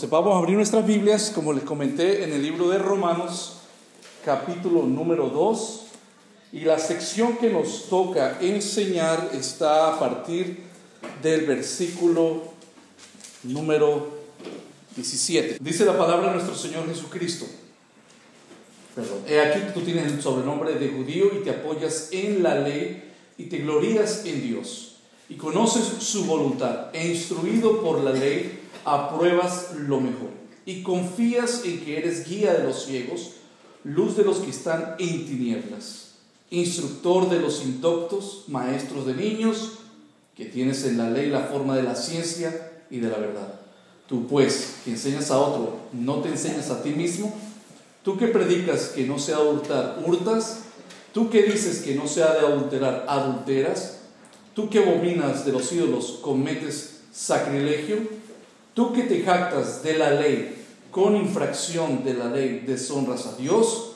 Entonces vamos a abrir nuestras Biblias, como les comenté, en el libro de Romanos, capítulo número 2. Y la sección que nos toca enseñar está a partir del versículo número 17. Dice la palabra de nuestro Señor Jesucristo. Perdón. He aquí que tú tienes el sobrenombre de judío y te apoyas en la ley y te glorías en Dios y conoces su voluntad e instruido por la ley apruebas lo mejor y confías en que eres guía de los ciegos, luz de los que están en tinieblas, instructor de los indoctos, maestros de niños, que tienes en la ley la forma de la ciencia y de la verdad. Tú pues, que enseñas a otro, no te enseñas a ti mismo. Tú que predicas que no se ha de hurtar, hurtas. Tú que dices que no se ha de adulterar, adulteras. Tú que abominas de los ídolos, cometes sacrilegio. Tú que te jactas de la ley, con infracción de la ley deshonras a Dios,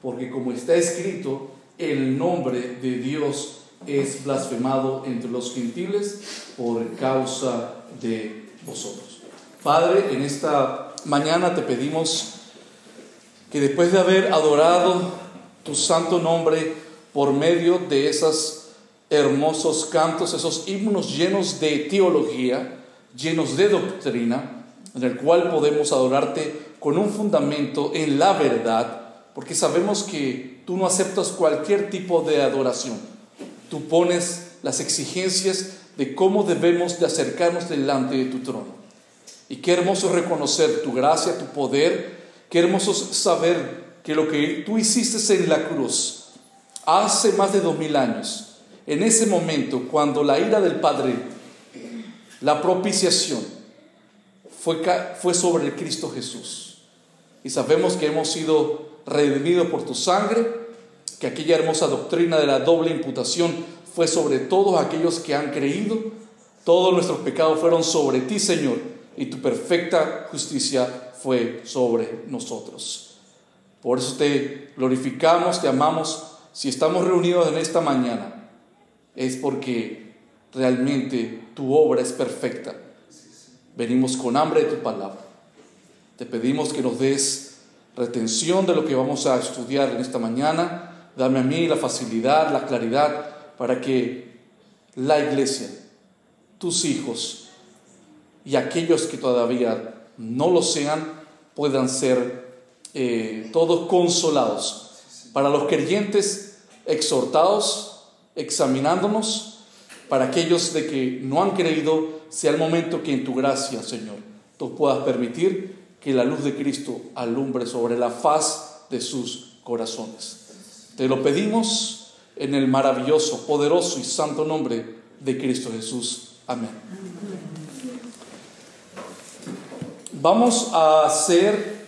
porque como está escrito, el nombre de Dios es blasfemado entre los gentiles por causa de vosotros. Padre, en esta mañana te pedimos que después de haber adorado tu santo nombre por medio de esos hermosos cantos, esos himnos llenos de teología, llenos de doctrina, en el cual podemos adorarte con un fundamento en la verdad, porque sabemos que tú no aceptas cualquier tipo de adoración. Tú pones las exigencias de cómo debemos de acercarnos delante de tu trono. Y qué hermoso reconocer tu gracia, tu poder, qué hermoso saber que lo que tú hiciste en la cruz hace más de dos mil años, en ese momento cuando la ira del Padre la propiciación fue, fue sobre el Cristo Jesús. Y sabemos que hemos sido redimidos por tu sangre, que aquella hermosa doctrina de la doble imputación fue sobre todos aquellos que han creído. Todos nuestros pecados fueron sobre ti, Señor, y tu perfecta justicia fue sobre nosotros. Por eso te glorificamos, te amamos. Si estamos reunidos en esta mañana, es porque realmente tu obra es perfecta. Venimos con hambre de tu palabra. Te pedimos que nos des retención de lo que vamos a estudiar en esta mañana. Dame a mí la facilidad, la claridad para que la iglesia, tus hijos y aquellos que todavía no lo sean puedan ser eh, todos consolados. Para los creyentes exhortados, examinándonos para aquellos de que no han creído, sea el momento que en tu gracia, Señor, tú puedas permitir que la luz de Cristo alumbre sobre la faz de sus corazones. Te lo pedimos en el maravilloso, poderoso y santo nombre de Cristo Jesús. Amén. Vamos a hacer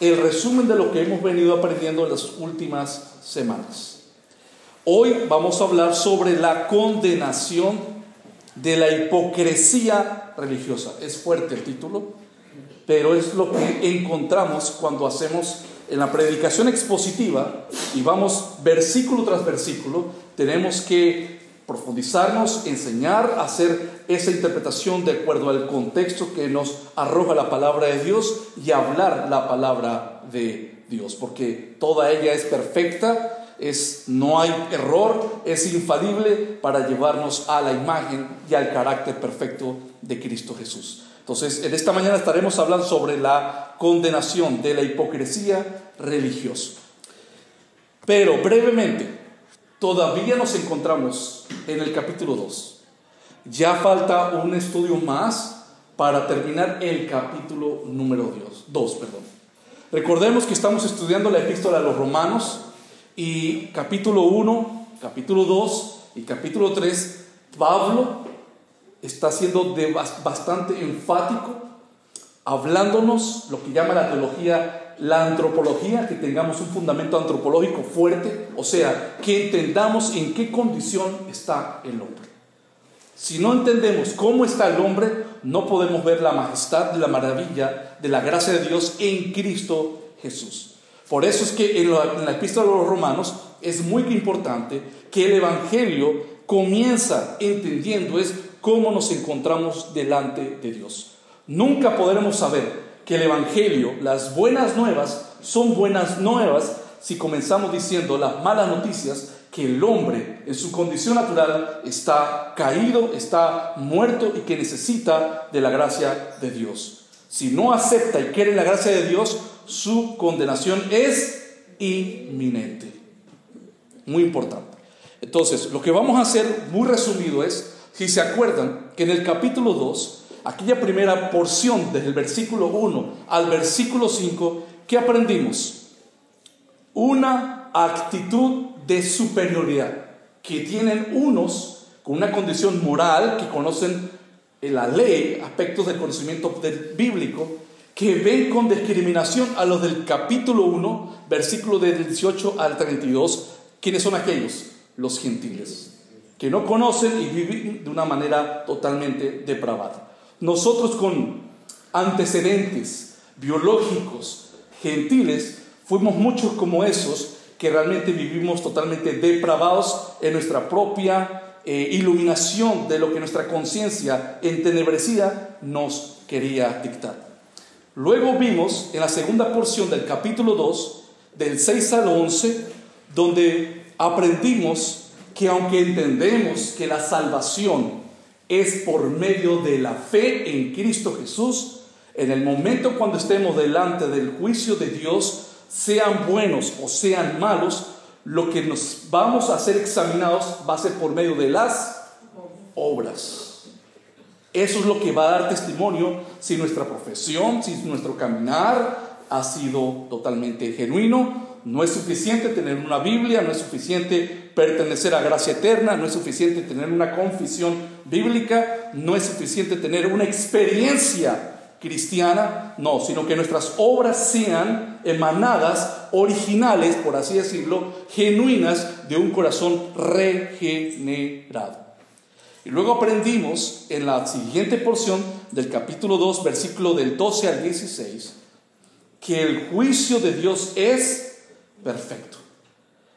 el resumen de lo que hemos venido aprendiendo en las últimas semanas. Hoy vamos a hablar sobre la condenación de la hipocresía religiosa. Es fuerte el título, pero es lo que encontramos cuando hacemos en la predicación expositiva y vamos versículo tras versículo, tenemos que profundizarnos, enseñar, hacer esa interpretación de acuerdo al contexto que nos arroja la palabra de Dios y hablar la palabra de Dios, porque toda ella es perfecta es, no hay error, es infalible para llevarnos a la imagen y al carácter perfecto de Cristo Jesús. Entonces, en esta mañana estaremos hablando sobre la condenación de la hipocresía religiosa. Pero brevemente, todavía nos encontramos en el capítulo 2. Ya falta un estudio más para terminar el capítulo número 2. Perdón. Recordemos que estamos estudiando la epístola a los romanos y capítulo 1, capítulo 2 y capítulo 3, Pablo está siendo bastante enfático, hablándonos lo que llama la teología, la antropología, que tengamos un fundamento antropológico fuerte, o sea, que entendamos en qué condición está el hombre. Si no entendemos cómo está el hombre, no podemos ver la majestad, la maravilla de la gracia de Dios en Cristo Jesús. Por eso es que en la, epístola de los romanos es muy importante que el Evangelio comienza entendiendo es cómo nos encontramos delante de Dios. Nunca podremos saber que el Evangelio, las buenas nuevas, son buenas nuevas si comenzamos diciendo las malas noticias que el hombre en su condición natural está caído, está muerto y que necesita de la gracia de Dios. Si no acepta y quiere la gracia de Dios, su condenación es inminente. Muy importante. Entonces, lo que vamos a hacer muy resumido es, si se acuerdan, que en el capítulo 2, aquella primera porción desde el versículo 1 al versículo 5, ¿qué aprendimos? Una actitud de superioridad que tienen unos con una condición moral, que conocen la ley, aspectos del conocimiento bíblico, que ven con discriminación a los del capítulo 1, versículo del 18 al 32, ¿quiénes son aquellos? Los gentiles, que no conocen y viven de una manera totalmente depravada. Nosotros con antecedentes biológicos gentiles, fuimos muchos como esos que realmente vivimos totalmente depravados en nuestra propia eh, iluminación de lo que nuestra conciencia entenebrecida nos quería dictar. Luego vimos en la segunda porción del capítulo 2, del 6 al 11, donde aprendimos que aunque entendemos que la salvación es por medio de la fe en Cristo Jesús, en el momento cuando estemos delante del juicio de Dios, sean buenos o sean malos, lo que nos vamos a ser examinados va a ser por medio de las obras. Eso es lo que va a dar testimonio si nuestra profesión, si nuestro caminar ha sido totalmente genuino. No es suficiente tener una Biblia, no es suficiente pertenecer a gracia eterna, no es suficiente tener una confesión bíblica, no es suficiente tener una experiencia cristiana, no, sino que nuestras obras sean emanadas, originales, por así decirlo, genuinas de un corazón regenerado. Y luego aprendimos en la siguiente porción del capítulo 2, versículo del 12 al 16, que el juicio de Dios es perfecto.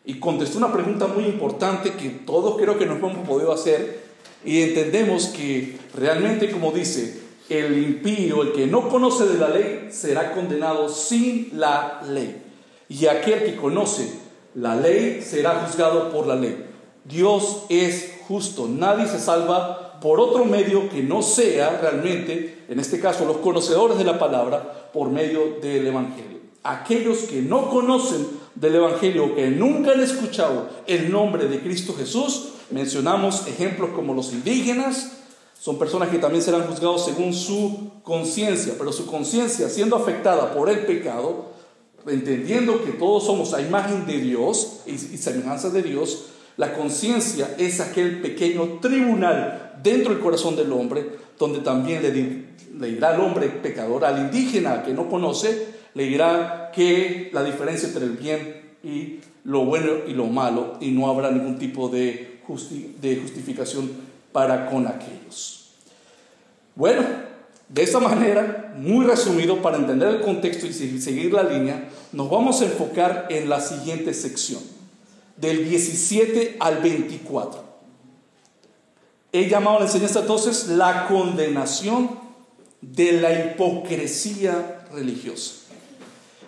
Y contestó una pregunta muy importante que todos creo que nos hemos podido hacer y entendemos que realmente, como dice, el impío, el que no conoce de la ley, será condenado sin la ley. Y aquel que conoce la ley será juzgado por la ley. Dios es justo. Nadie se salva por otro medio que no sea realmente, en este caso, los conocedores de la palabra, por medio del Evangelio. Aquellos que no conocen del Evangelio, que nunca han escuchado el nombre de Cristo Jesús, mencionamos ejemplos como los indígenas, son personas que también serán juzgados según su conciencia, pero su conciencia siendo afectada por el pecado, entendiendo que todos somos a imagen de Dios y, semejanza de Dios, la conciencia es aquel pequeño tribunal dentro del corazón del hombre, donde también le, dirá al hombre pecador, al indígena que no conoce, le dirá que la diferencia entre el bien y lo bueno y lo malo, y no habrá ningún tipo de justificación para con aquellos. Bueno, de esta manera, muy resumido, para entender el contexto y seguir la línea, nos vamos a enfocar en la siguiente sección, del 17 al 24. He llamado a la enseñanza entonces la condenación de la hipocresía religiosa.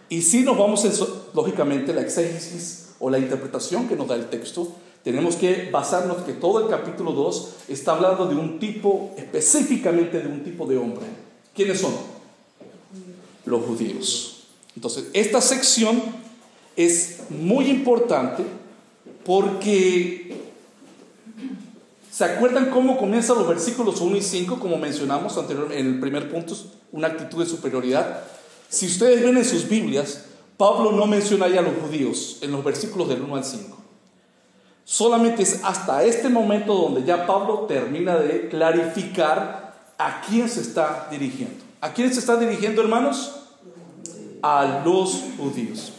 Y si nos vamos, lógicamente, la exégesis o la interpretación que nos da el texto, tenemos que basarnos que todo el capítulo 2 está hablando de un tipo, específicamente de un tipo de hombre. ¿Quiénes son? Los judíos. Entonces, esta sección es muy importante porque ¿se acuerdan cómo comienzan los versículos 1 y 5, como mencionamos anteriormente en el primer punto, una actitud de superioridad? Si ustedes ven en sus Biblias, Pablo no menciona ya a los judíos en los versículos del 1 al 5. Solamente es hasta este momento donde ya Pablo termina de clarificar a quién se está dirigiendo. ¿A quién se está dirigiendo, hermanos? A los judíos.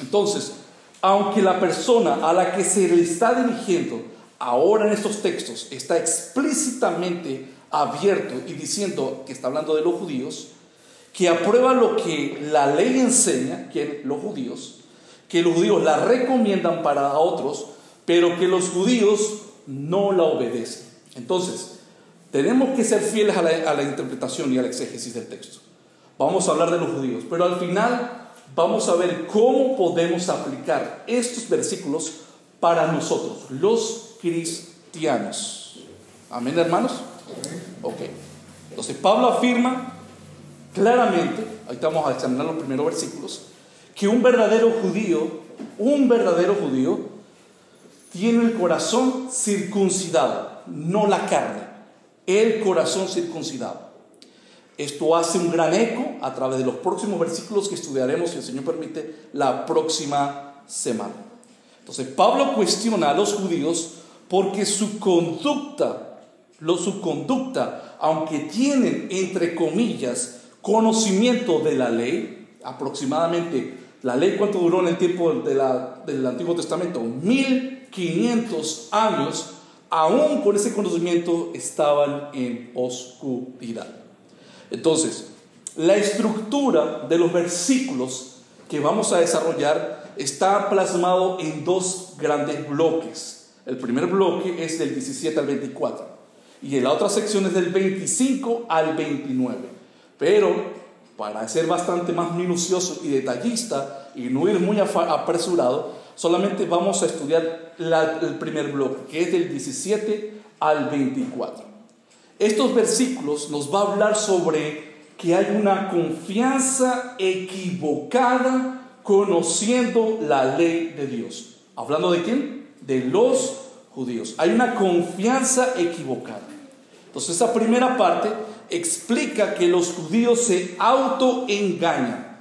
Entonces, aunque la persona a la que se le está dirigiendo ahora en estos textos está explícitamente abierto y diciendo que está hablando de los judíos, que aprueba lo que la ley enseña, que los judíos, que los judíos la recomiendan para otros, pero que los judíos no la obedecen. Entonces, tenemos que ser fieles a la, a la interpretación y al exégesis del texto. Vamos a hablar de los judíos, pero al final vamos a ver cómo podemos aplicar estos versículos para nosotros, los cristianos. Amén, hermanos. Ok. Entonces Pablo afirma claramente, ahí estamos a examinar los primeros versículos, que un verdadero judío, un verdadero judío, tiene el corazón circuncidado, no la carne, el corazón circuncidado. Esto hace un gran eco a través de los próximos versículos que estudiaremos, si el Señor permite, la próxima semana. Entonces, Pablo cuestiona a los judíos porque su conducta, su conducta, aunque tienen, entre comillas, conocimiento de la ley, aproximadamente, la ley cuánto duró en el tiempo del Antiguo Testamento, 1500 años, aún con ese conocimiento estaban en oscuridad. Entonces, la estructura de los versículos que vamos a desarrollar está plasmado en dos grandes bloques. El primer bloque es del 17 al 24 y la otra sección es del 25 al 29. Pero para ser bastante más minucioso y detallista y no ir muy apresurado, solamente vamos a estudiar el primer bloque, que es del 17 al 24. Estos versículos nos va a hablar sobre que hay una confianza equivocada conociendo la ley de Dios. ¿Hablando de quién? De los judíos. Hay una confianza equivocada. Entonces esa primera parte explica que los judíos se autoengañan.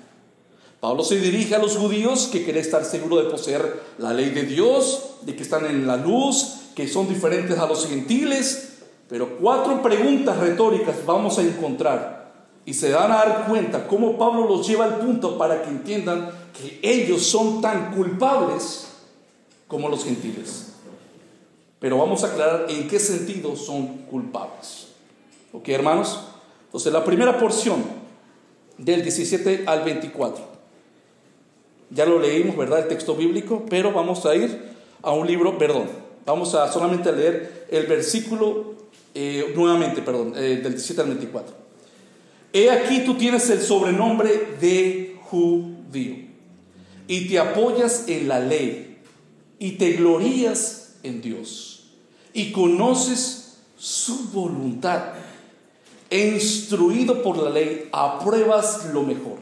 Pablo se dirige a los judíos que quieren estar seguros de poseer la ley de Dios, de que están en la luz, que son diferentes a los gentiles, pero cuatro preguntas retóricas vamos a encontrar y se dan a dar cuenta cómo Pablo los lleva al punto para que entiendan que ellos son tan culpables como los gentiles. Pero vamos a aclarar en qué sentido son culpables. ¿Ok, hermanos? Entonces, la primera porción del 17 al 24. Ya lo leímos, ¿verdad? El texto bíblico, pero vamos a ir a un libro, perdón, vamos a solamente leer el versículo eh, nuevamente, perdón, eh, del 17 al 24. He aquí tú tienes el sobrenombre de judío y te apoyas en la ley y te glorías en Dios y conoces su voluntad instruido por la ley apruebas lo mejor.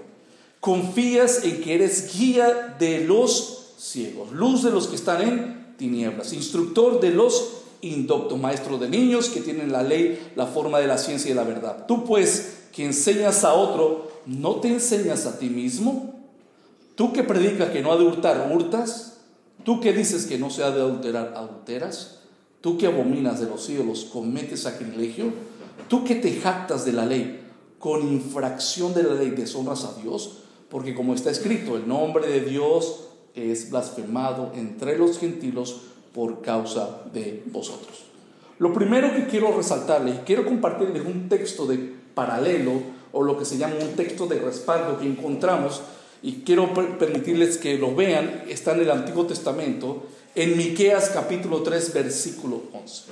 Confías en que eres guía de los ciegos, luz de los que están en tinieblas, instructor de los indocto, maestro de niños que tienen la ley, la forma de la ciencia y la verdad. Tú pues, que enseñas a otro, ¿no te enseñas a ti mismo? Tú que predicas que no ha de hurtar, hurtas. Tú que dices que no se ha de adulterar, adulteras. Tú que abominas de los ídolos, cometes sacrilegio. Tú que te jactas de la ley, con infracción de la ley deshonras a Dios, porque como está escrito, el nombre de Dios es blasfemado entre los gentiles por causa de vosotros. Lo primero que quiero resaltarles, quiero compartirles un texto de paralelo o lo que se llama un texto de respaldo que encontramos y quiero permitirles que lo vean, está en el Antiguo Testamento, en Miqueas capítulo 3 versículo 11.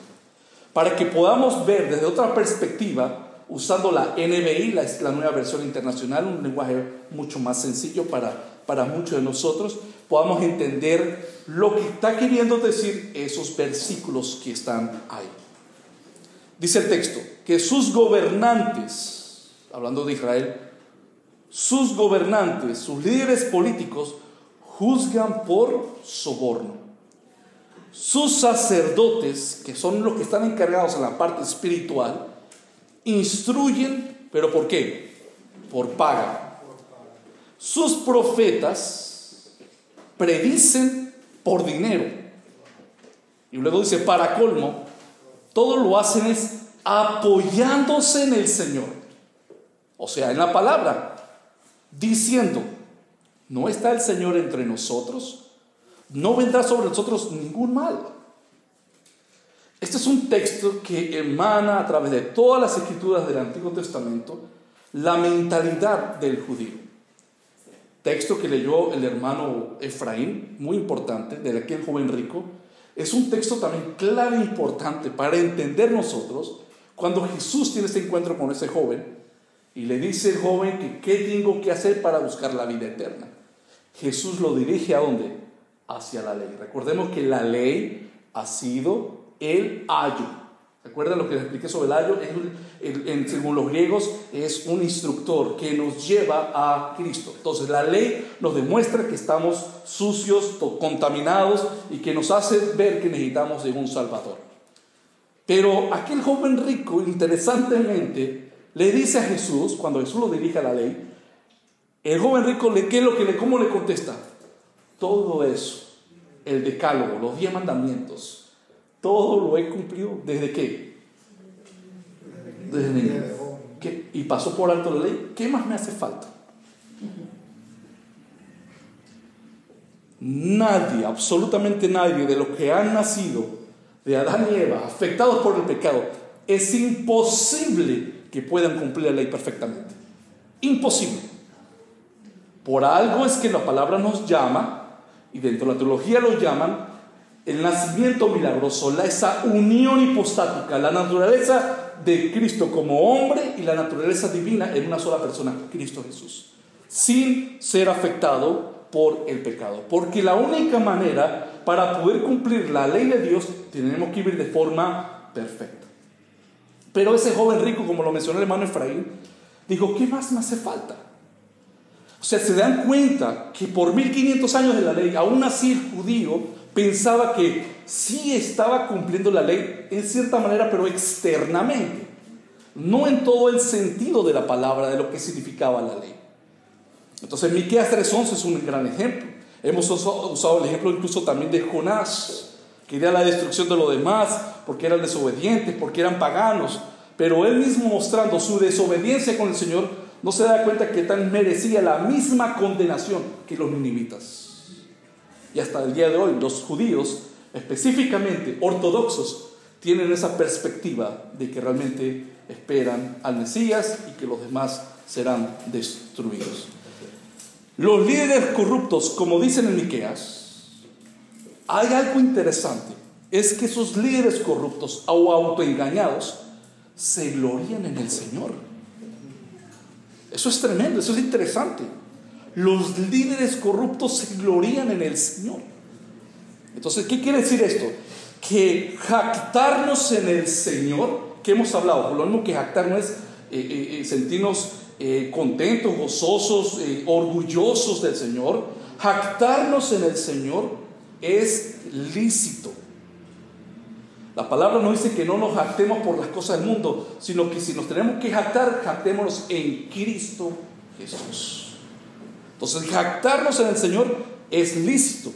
Para que podamos ver desde otra perspectiva, usando la NBI, la, la nueva versión internacional, un lenguaje mucho más sencillo para, para muchos de nosotros, podamos entender lo que está queriendo decir esos versículos que están ahí. Dice el texto, que sus gobernantes, hablando de Israel, sus gobernantes, sus líderes políticos, juzgan por soborno. Sus sacerdotes, que son los que están encargados en la parte espiritual, instruyen, pero ¿por qué? Por paga. Sus profetas predicen por dinero. Y luego dice, para colmo, todo lo hacen es apoyándose en el Señor. O sea, en la palabra, diciendo, no está el Señor entre nosotros, no vendrá sobre nosotros ningún mal. Este es un texto que emana a través de todas las escrituras del Antiguo Testamento la mentalidad del judío. Texto que leyó el hermano Efraín, muy importante, de aquel joven rico, es un texto también clave e importante para entender nosotros Cuando Jesús tiene este encuentro con ese joven y le dice al joven que qué tengo que hacer para buscar la vida eterna, Jesús lo dirige a dónde? Hacia la ley. Recordemos que la ley ha sido el ayo ¿Recuerdan lo que les expliqué sobre el ayo? En, según los griegos, es un instructor que nos lleva a Cristo. Entonces, la ley nos demuestra que estamos sucios, contaminados y que nos hace ver que necesitamos de un Salvador. Pero aquel joven rico, interesantemente, le dice a Jesús, cuando Jesús lo dirige a la ley, el joven rico, ¿qué es lo que le, ¿cómo le contesta? Todo eso, el decálogo, los diez mandamientos todo lo he cumplido. ¿Desde qué? Desde niño. Y pasó por alto la ley. ¿Qué más me hace falta? Nadie, absolutamente nadie de los que han nacido de Adán y Eva, afectados por el pecado, es imposible que puedan cumplir la ley perfectamente. Imposible. Por algo es que la palabra nos llama, y dentro de la teología lo llaman, el nacimiento milagroso, esa unión hipostática, la naturaleza de Cristo como hombre y la naturaleza divina en una sola persona, Cristo Jesús, sin ser afectado por el pecado. Porque la única manera para poder cumplir la ley de Dios, tenemos que vivir de forma perfecta. Pero ese joven rico, como lo mencionó el hermano Efraín, dijo, ¿qué más me hace falta? O sea, se dan cuenta que por 1500 años de la ley, aún así el judío pensaba que sí estaba cumpliendo la ley en cierta manera, pero externamente, no en todo el sentido de la palabra, de lo que significaba la ley. Entonces, Miqueas 3:11 es un gran ejemplo. Hemos usado el ejemplo incluso también de Jonás, que quería la destrucción de los demás porque eran desobedientes, porque eran paganos, pero él mismo mostrando su desobediencia con el Señor, no se da cuenta que tan merecía la misma condenación que los ninivitas. Y hasta el día de hoy los judíos, específicamente ortodoxos, tienen esa perspectiva de que realmente esperan al Mesías y que los demás serán destruidos. Los líderes corruptos, como dicen en Miqueas, hay algo interesante, es que esos líderes corruptos o autoengañados se glorían en el Señor. Eso es tremendo, eso es interesante. Los líderes corruptos se glorían en el Señor. Entonces, ¿qué quiere decir esto? Que jactarnos en el Señor, que hemos hablado, lo mismo que jactarnos es eh, eh, eh, sentirnos contentos, gozosos, orgullosos del Señor, jactarnos en el Señor es lícito. La palabra no dice que no nos jactemos por las cosas del mundo, sino que si nos tenemos que jactar, jactémonos en Cristo Jesús. Entonces, jactarnos en el Señor es lícito.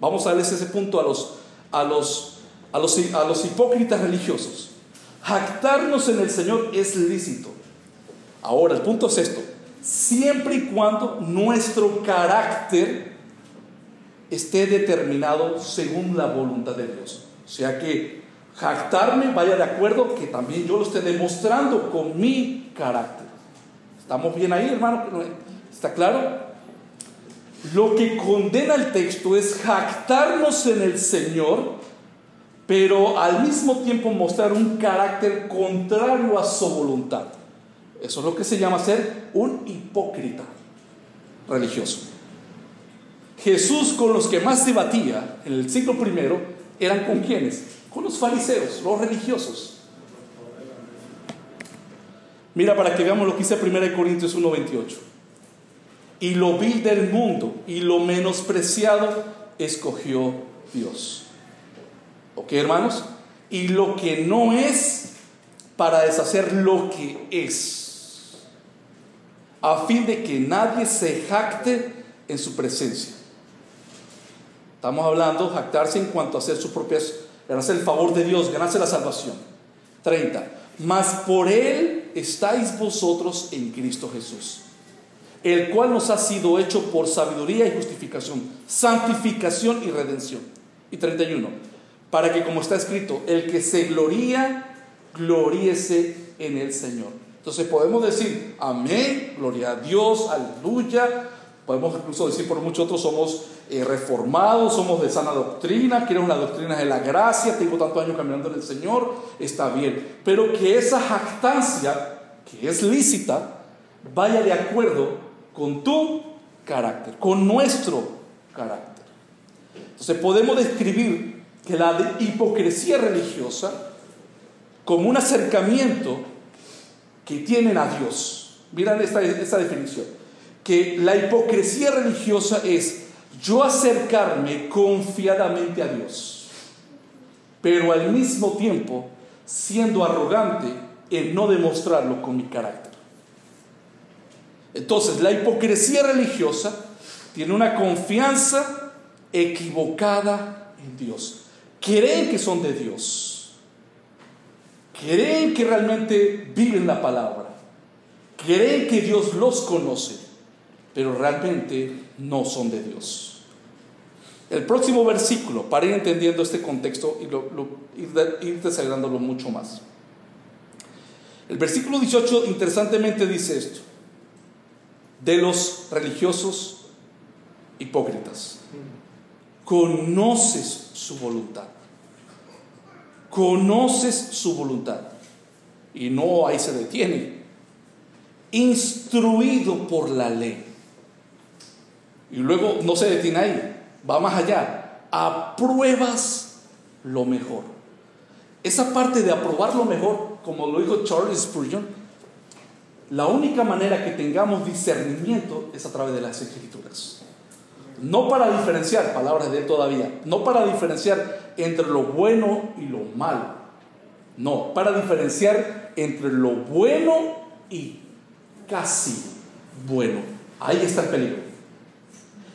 Vamos a darles ese punto a los, a los, a los, a los hipócritas religiosos. Jactarnos en el Señor es lícito. Ahora, el punto es esto. Siempre y cuando nuestro carácter esté determinado según la voluntad de Dios. O sea que jactarme vaya de acuerdo que también yo lo esté demostrando con mi carácter. ¿Estamos bien ahí, hermano? ¿Está claro? Lo que condena el texto es jactarnos en el Señor, pero al mismo tiempo mostrar un carácter contrario a su voluntad. Eso es lo que se llama ser un hipócrita religioso. Jesús con los que más debatía en el siglo primero eran con quienes? Con los fariseos, los religiosos. Mira para que veamos lo que dice 1 Corintios 1:28 y lo vil del mundo y lo menospreciado escogió Dios. ¿Ok, hermanos? Y lo que no es para deshacer lo que es, a fin de que nadie se jacte en su presencia. Estamos hablando jactarse en cuanto a hacer sus propias, ganarse el favor de Dios, ganarse la salvación. 30. Mas por él estáis vosotros en Cristo Jesús el cual nos ha sido hecho por sabiduría y justificación, santificación y redención. Y 31, para que como está escrito, el que se gloría, gloríese en el Señor. Entonces podemos decir, amén, gloria a Dios, aleluya, Podemos incluso decir por muchos otros somos eh, reformados, somos de sana doctrina, queremos la doctrina de la gracia, tengo tantos años caminando en el Señor, está bien. Pero que esa jactancia, que es lícita, vaya de acuerdo con tu carácter, con nuestro carácter. Entonces podemos describir que la hipocresía religiosa como un acercamiento que tienen a Dios. Miren esta, esta definición. Que la hipocresía religiosa es yo acercarme confiadamente a Dios, pero al mismo tiempo siendo arrogante en no demostrarlo con mi carácter. Entonces, la hipocresía religiosa tiene una confianza equivocada en Dios. Creen que son de Dios. Creen que realmente viven la palabra. Creen que Dios los conoce, pero realmente no son de Dios. El próximo versículo, para ir entendiendo este contexto y ir, desagrándolo mucho más. El versículo 18 interesantemente dice esto, de los religiosos hipócritas. Conoces su voluntad. Conoces su voluntad. Y no ahí se detiene. Instruido por la ley. Y luego no se detiene ahí va más allá, apruebas lo mejor. Esa parte de aprobar lo mejor, como lo dijo Charles Spurgeon, la única manera que tengamos discernimiento es a través de las escrituras. No para diferenciar, palabras de todavía, no para diferenciar entre lo bueno y lo malo. No, para diferenciar entre lo bueno y casi bueno. Ahí está el peligro.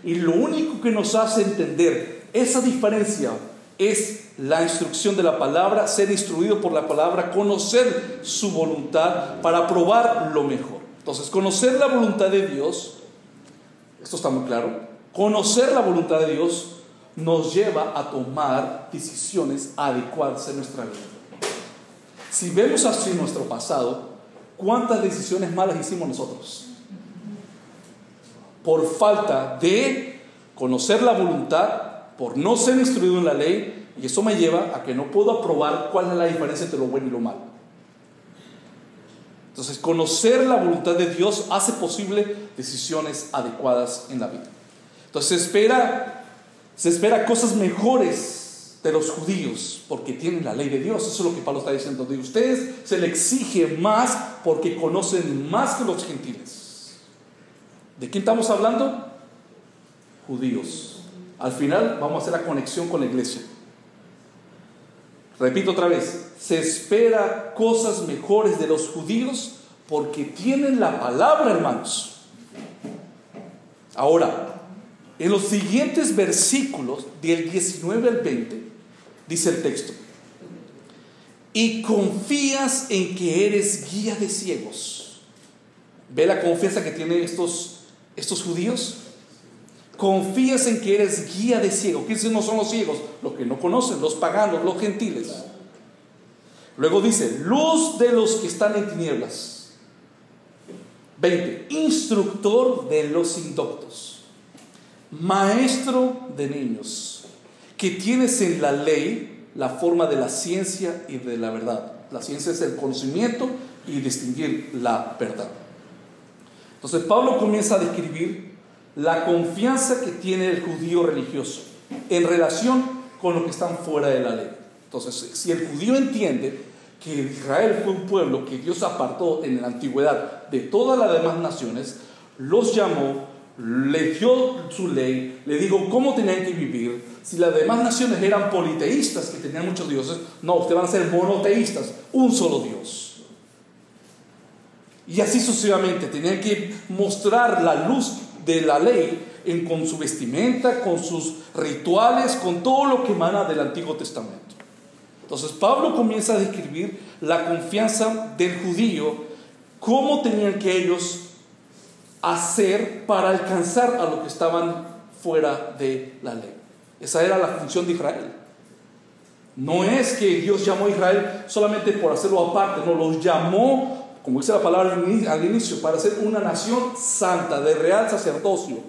Y lo único que nos hace entender esa diferencia es la instrucción de la palabra, ser instruido por la palabra, conocer su voluntad para probar lo mejor. Entonces, conocer la voluntad de Dios, esto está muy claro, conocer la voluntad de Dios nos lleva a tomar decisiones adecuadas en nuestra vida. Si vemos así nuestro pasado, ¿cuántas decisiones malas hicimos nosotros? por falta de conocer la voluntad, por no ser instruido en la ley, y eso me lleva a que no puedo aprobar cuál es la diferencia entre lo bueno y lo malo. Entonces, conocer la voluntad de Dios hace posible decisiones adecuadas en la vida. Entonces, se espera, se espera cosas mejores de los judíos porque tienen la ley de Dios. Eso es lo que Pablo está diciendo. De ustedes se le exige más porque conocen más que los gentiles. ¿De quién estamos hablando? Judíos. Al final vamos a hacer la conexión con la iglesia. Repito otra vez, se espera cosas mejores de los judíos porque tienen la palabra, hermanos. Ahora, en los siguientes versículos, del 19 al 20, dice el texto, y confías en que eres guía de ciegos. Ve la confianza que tienen estos estos judíos, confías en que eres guía de ciego. ¿Quiénes no son los ciegos? Los que no conocen, los paganos, los gentiles. Luego dice, luz de los que están en tinieblas. 20. Instructor de los indoctos. Maestro de niños. Que tienes en la ley la forma de la ciencia y de la verdad. La ciencia es el conocimiento y distinguir la verdad. Entonces Pablo comienza a describir la confianza que tiene el judío religioso en relación con los que están fuera de la ley. Entonces, si el judío entiende que Israel fue un pueblo que Dios apartó en la antigüedad de todas las demás naciones, los llamó, le dio su ley, le dijo cómo tenían que vivir. Si las demás naciones eran politeístas, que tenían muchos dioses, no, ustedes van a ser monoteístas, un solo Dios. Y así sucesivamente, tenían que mostrar la luz de la ley en, con su vestimenta, con sus rituales, con todo lo que emana del Antiguo Testamento. Entonces Pablo comienza a describir la confianza del judío, cómo tenían que ellos hacer para alcanzar a los que estaban fuera de la ley. Esa era la función de Israel. No es que Dios llamó a Israel solamente por hacerlo aparte, no, los llamó como dice la palabra al inicio, para ser una nación santa, de real sacerdocio,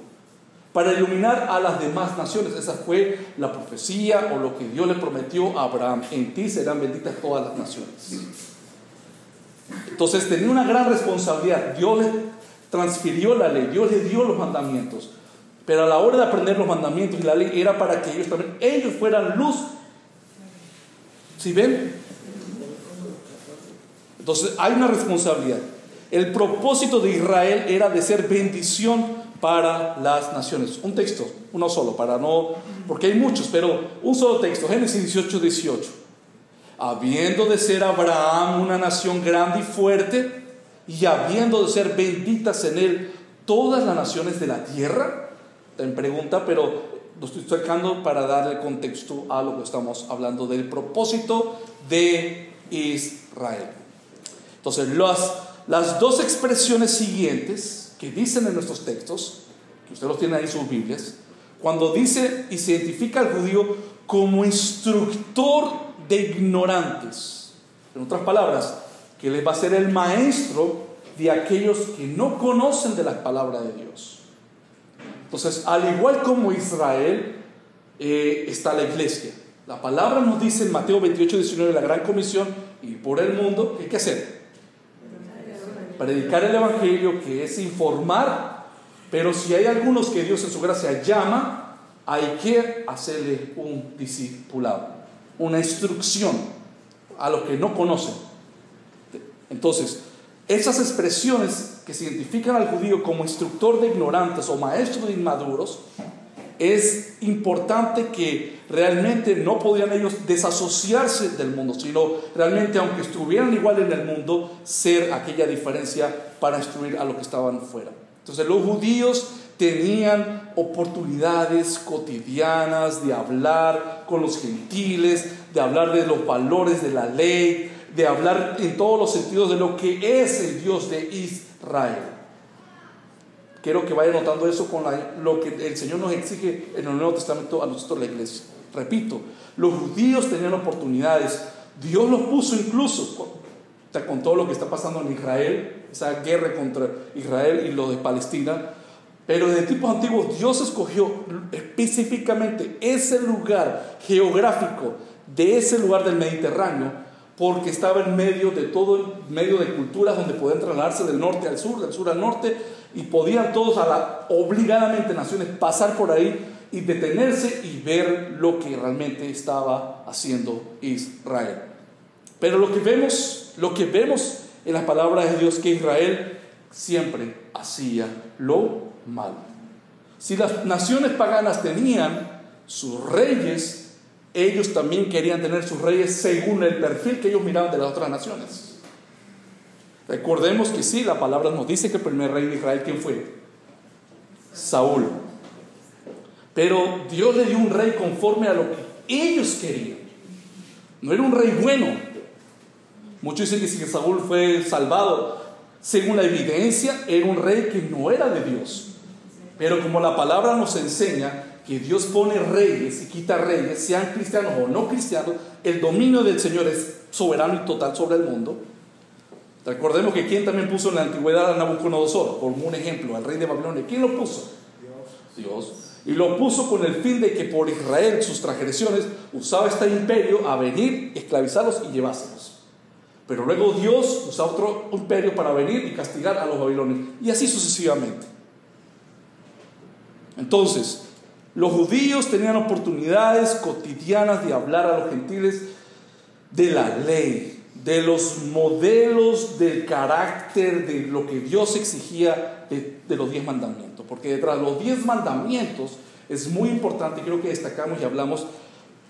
para iluminar a las demás naciones. Esa fue la profecía o lo que Dios le prometió a Abraham. En ti serán benditas todas las naciones. Entonces tenía una gran responsabilidad. Dios le transfirió la ley, Dios le dio los mandamientos. Pero a la hora de aprender los mandamientos y la ley era para que ellos también, ellos fueran luz. ¿Sí ven? Entonces hay una responsabilidad. El propósito de Israel era de ser bendición para las naciones. Un texto, uno solo, para no, porque hay muchos, pero un solo texto, Génesis 18, 18. Habiendo de ser Abraham una nación grande y fuerte, y habiendo de ser benditas en él todas las naciones de la tierra, en pregunta, pero lo estoy sacando para darle contexto a lo que estamos hablando del propósito de Israel. Entonces, las, las dos expresiones siguientes que dicen en nuestros textos, que ustedes los tienen ahí en sus Biblias, cuando dice y se identifica al judío como instructor de ignorantes, en otras palabras, que les va a ser el maestro de aquellos que no conocen de la palabra de Dios. Entonces, al igual como Israel, eh, está la iglesia. La palabra nos dice en Mateo 28, 19, la gran comisión, y por el mundo, ¿qué hay que hacer? Predicar el Evangelio, que es informar, pero si hay algunos que Dios en su gracia llama, hay que hacerle un discipulado, una instrucción a los que no conocen. Entonces, esas expresiones que se identifican al judío como instructor de ignorantes o maestro de inmaduros, es importante que realmente no podían ellos desasociarse del mundo, sino realmente, aunque estuvieran igual en el mundo, ser aquella diferencia para instruir a los que estaban fuera. Entonces los judíos tenían oportunidades cotidianas de hablar con los gentiles, de hablar de los valores de la ley, de hablar en todos los sentidos de lo que es el Dios de Israel. Quiero que vaya notando eso con lo que el Señor nos exige en el Nuevo Testamento a nosotros, la iglesia. Repito, los judíos tenían oportunidades. Dios los puso incluso con todo lo que está pasando en Israel, esa guerra contra Israel y lo de Palestina. Pero desde tiempos antiguos Dios escogió específicamente ese lugar geográfico de ese lugar del Mediterráneo porque estaba en medio de todo, en medio de culturas donde podían trasladarse del norte al sur, del sur al norte, y podían todos obligadamente naciones pasar por ahí y detenerse y ver lo que realmente estaba haciendo Israel. Pero lo que vemos, lo que vemos en las palabras de Dios que Israel siempre hacía lo malo. Si las naciones paganas tenían sus reyes, ellos también querían tener sus reyes según el perfil que ellos miraban de las otras naciones. Recordemos que sí, la palabra nos dice que el primer rey de Israel, ¿quién fue? Saúl. Pero Dios le dio un rey conforme a lo que ellos querían. No era un rey bueno. Muchos dicen que Saúl fue salvado, según la evidencia, era un rey que no era de Dios. Pero como la palabra nos enseña que Dios pone reyes y quita reyes, sean cristianos o no cristianos, el dominio del Señor es soberano y total sobre el mundo. Recordemos que quien también puso en la antigüedad a Nabucodonosor, como un ejemplo, al rey de Babilonia. ¿Quién lo puso? Dios. Y lo puso con el fin de que por Israel, sus transgresiones, usaba este imperio a venir, esclavizarlos y llevárselos. Pero luego Dios usa otro imperio para venir y castigar a los babilonios. Y así sucesivamente. Entonces, los judíos tenían oportunidades cotidianas de hablar a los gentiles de la ley, de los modelos del carácter de lo que Dios exigía de, los diez mandamientos. Porque detrás de los diez mandamientos es muy importante, creo que destacamos y hablamos,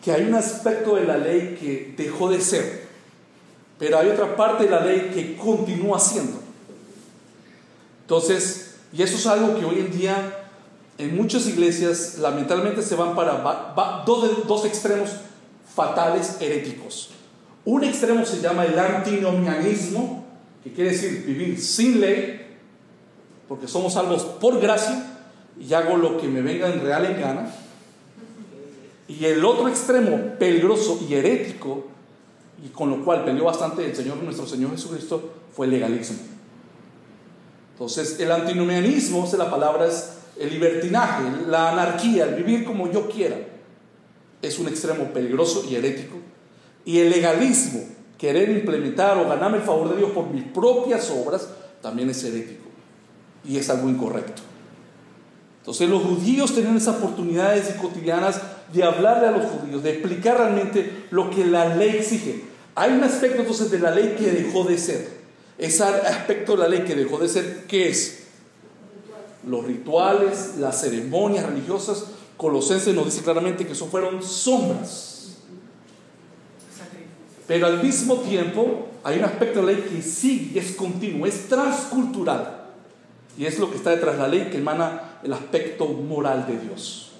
que hay un aspecto de la ley que dejó de ser, pero hay otra parte de la ley que continúa siendo. Entonces, y eso es algo que hoy en día en muchas iglesias lamentablemente se van para dos, extremos fatales heréticos. Un extremo se llama el antinomianismo, que quiere decir vivir sin ley, porque somos salvos por gracia y hago lo que me venga en real en gana. Y el otro extremo peligroso y herético y con lo cual peleó bastante el Señor, nuestro Señor Jesucristo, fue el legalismo. Entonces, el antinomianismo, la palabra es el libertinaje, la anarquía, el vivir como yo quiera, es un extremo peligroso y herético. Y el legalismo, querer implementar o ganarme el favor de Dios por mis propias obras, también es herético y es algo incorrecto. Entonces los judíos tenían esas oportunidades cotidianas de hablarle a los judíos, de explicar realmente lo que la ley exige. Hay un aspecto entonces de la ley que dejó de ser. Ese aspecto de la ley que dejó de ser, ¿qué es? Los rituales, las ceremonias religiosas. Colosenses nos dice claramente que eso fueron sombras pero al mismo tiempo hay un aspecto de la ley que sigue, es continuo, es transcultural. Y es lo que está detrás de la ley que emana el aspecto moral de Dios.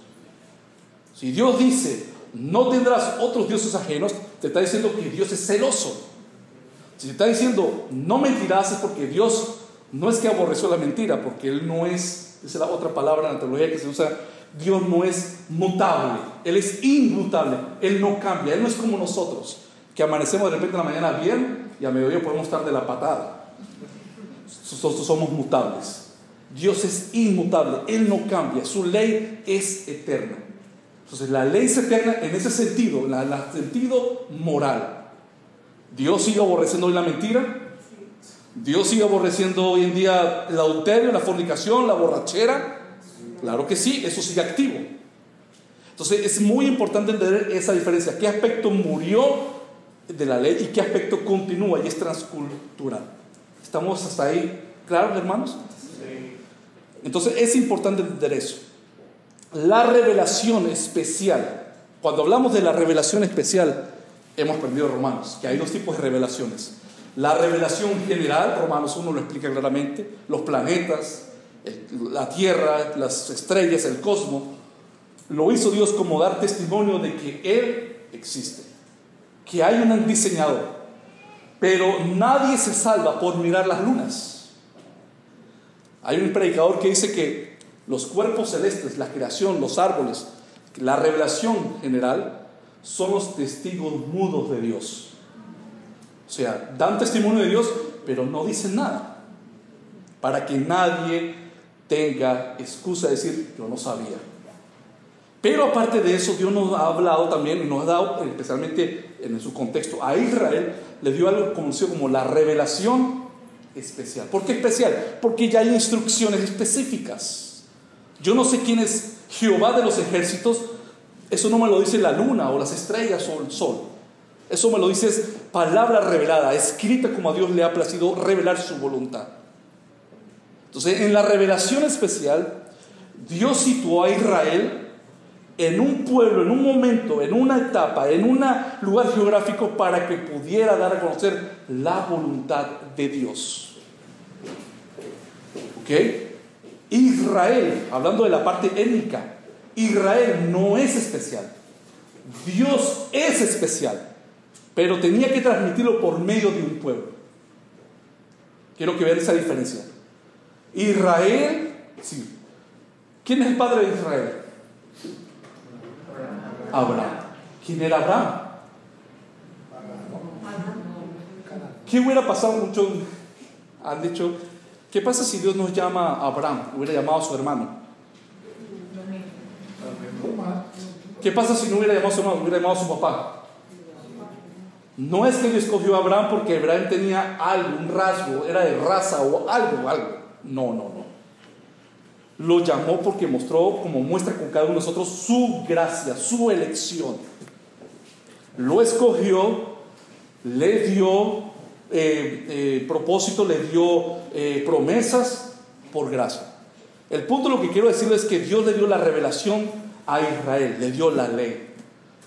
Si Dios dice, no tendrás otros dioses ajenos, te está diciendo que Dios es celoso. Si te está diciendo, no mentirás, es porque Dios no es que aborreció la mentira, porque Él no es, esa es la otra palabra en la teología que se usa, Dios no es mutable, Él es inmutable, Él no cambia, Él no es como nosotros que amanecemos de repente en la mañana bien y a mediodía podemos estar de la patada. Nosotros somos mutables. Dios es inmutable, Él no cambia, su ley es eterna. Entonces la ley es eterna en ese sentido, en el sentido moral. Dios sigue aborreciendo hoy la mentira, Dios sigue aborreciendo hoy en día el adulterio, la fornicación, la borrachera. Claro que sí, eso sigue activo. Entonces es muy importante entender esa diferencia. ¿Qué aspecto murió de la ley y qué aspecto continúa y es transcultural. ¿Estamos hasta ahí claros, hermanos? Entonces es importante entender eso. La revelación especial, cuando hablamos de la revelación especial, hemos aprendido Romanos, que hay dos tipos de revelaciones. La revelación general, Romanos 1 lo explica claramente, los planetas, la Tierra, las estrellas, el cosmos, lo hizo Dios como dar testimonio de que Él existe que hay un diseñador, pero nadie se salva por mirar las lunas. Hay un predicador que dice que los cuerpos celestes, la creación, los árboles, la revelación general, son los testigos mudos de Dios. O sea, dan testimonio de Dios, pero no dicen nada. Para que nadie tenga excusa de decir, yo no sabía. Pero aparte de eso, Dios nos ha hablado también y nos ha dado, especialmente en su contexto, a Israel le dio algo conocido como la revelación especial. ¿Por qué especial? Porque ya hay instrucciones específicas. Yo no sé quién es Jehová de los ejércitos, eso no me lo dice la luna o las estrellas o el sol. Eso me lo dice es palabra revelada, escrita como a Dios le ha placido revelar su voluntad. Entonces, en la revelación especial, Dios situó a Israel en un pueblo, en un momento, en una etapa, en un lugar geográfico para que pudiera dar a conocer la voluntad de Dios. ¿Ok? Israel, hablando de la parte étnica, Israel no es especial. Dios es especial, pero tenía que transmitirlo por medio de un pueblo. Quiero que vean esa diferencia. Israel, sí. ¿Quién es padre de Israel? Abraham. ¿Quién era Abraham? ¿Qué hubiera pasado? Muchos han dicho, ¿qué pasa si Dios nos llama a Abraham? Hubiera llamado a su hermano. ¿Qué pasa si no hubiera llamado a su hermano? Hubiera llamado a su papá. No es que Dios escogió a Abraham porque Abraham tenía algo, un rasgo, era de raza o algo, algo. No, no, no. Lo llamó porque mostró, como muestra con cada uno de nosotros, su gracia, su elección. Lo escogió, le dio eh, eh, propósito, le dio eh, promesas por gracia. El punto lo que quiero decirles es que Dios le dio la revelación a Israel, le dio la ley.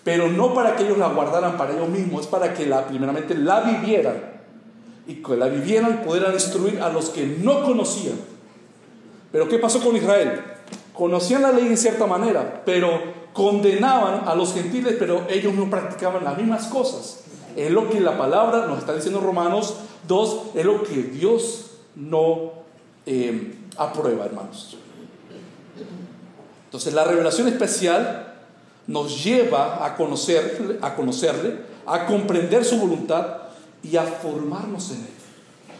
Pero no para que ellos la guardaran para ellos mismos, es para que la, primeramente la vivieran. Y que la vivieran pudieran instruir a los que no conocían pero ¿qué pasó con Israel? Conocían la ley en cierta manera, pero condenaban a los gentiles, pero ellos no practicaban las mismas cosas. Es lo que la palabra nos está diciendo Romanos 2, es lo que Dios no eh, aprueba, hermanos. Entonces la revelación especial nos lleva a, conocer, a conocerle, a comprender su voluntad y a formarnos en él.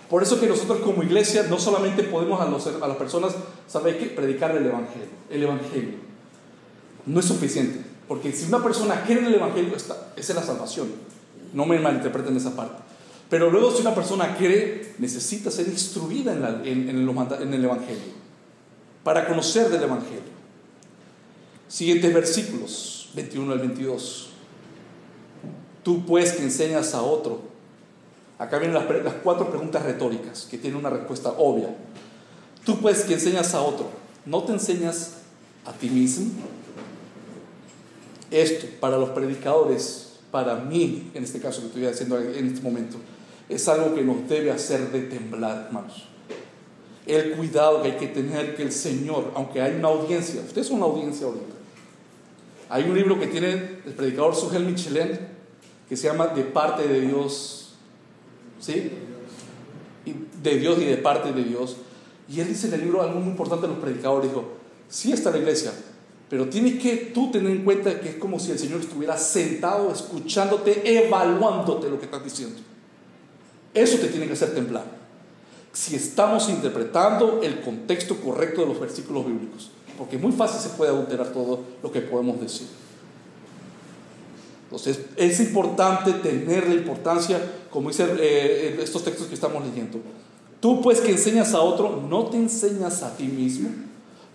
Por eso que nosotros como iglesia no solamente podemos a, las personas, ¿sabéis qué? Predicar el Evangelio. El Evangelio. No es suficiente. Porque si una persona cree en el Evangelio, esa es la salvación. No me malinterpreten esa parte. Pero luego si una persona cree, necesita ser instruida en el Evangelio. Para conocer del Evangelio. Siguientes versículos, 21 al 22. Tú pues que enseñas a otro. Acá vienen las, las cuatro preguntas retóricas que tienen una respuesta obvia. Tú pues que enseñas a otro, ¿no te enseñas a ti mismo? Esto, para los predicadores, para mí, en este caso que estoy haciendo en este momento, es algo que nos debe hacer de temblar, hermanos. El cuidado que hay que tener que el Señor, aunque hay una audiencia, ustedes son una audiencia ahorita, hay un libro que tiene el predicador Sugel Michelin que se llama De parte de Dios. ¿Sí? De Dios y de parte de Dios. Y él dice en el libro algo muy importante a los predicadores. Dijo, sí está la iglesia, pero tienes que tú tener en cuenta que es como si el Señor estuviera sentado, escuchándote, evaluándote lo que estás diciendo. Eso te tiene que hacer temblar. Si estamos interpretando el contexto correcto de los versículos bíblicos porque muy fácil se puede adulterar todo lo que podemos decir. Entonces, es importante tener la importancia, como dice eh, estos textos que estamos leyendo. Tú pues que enseñas a otro, no te enseñas a ti mismo.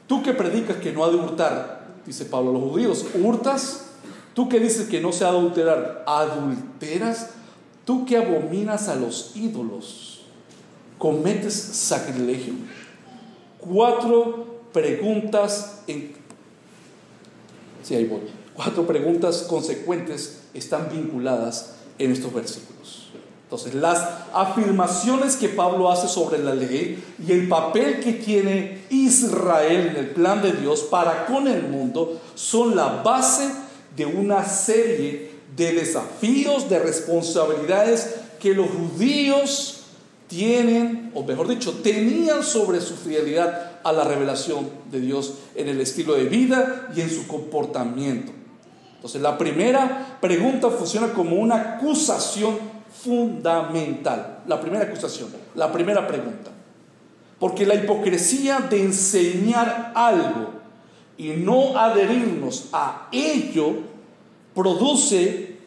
Tú que predicas que no ha de hurtar, dice Pablo a los judíos, hurtas. Tú que dices que no se ha de adulterar, adulteras. Tú que abominas a los ídolos, cometes sacrilegio. Cuatro preguntas en... Sí, ahí voy. Cuatro preguntas consecuentes están vinculadas en estos versículos. Entonces, las afirmaciones que Pablo hace sobre la ley y el papel que tiene Israel en el plan de Dios para con el mundo son la base de una serie de desafíos, de responsabilidades que los judíos tienen, o mejor dicho, tenían sobre su fidelidad a la revelación de Dios en el estilo de vida y en su comportamiento. Entonces, la primera pregunta funciona como una acusación fundamental. La primera acusación, la primera pregunta. Porque la hipocresía de enseñar algo y no adherirnos a ello produce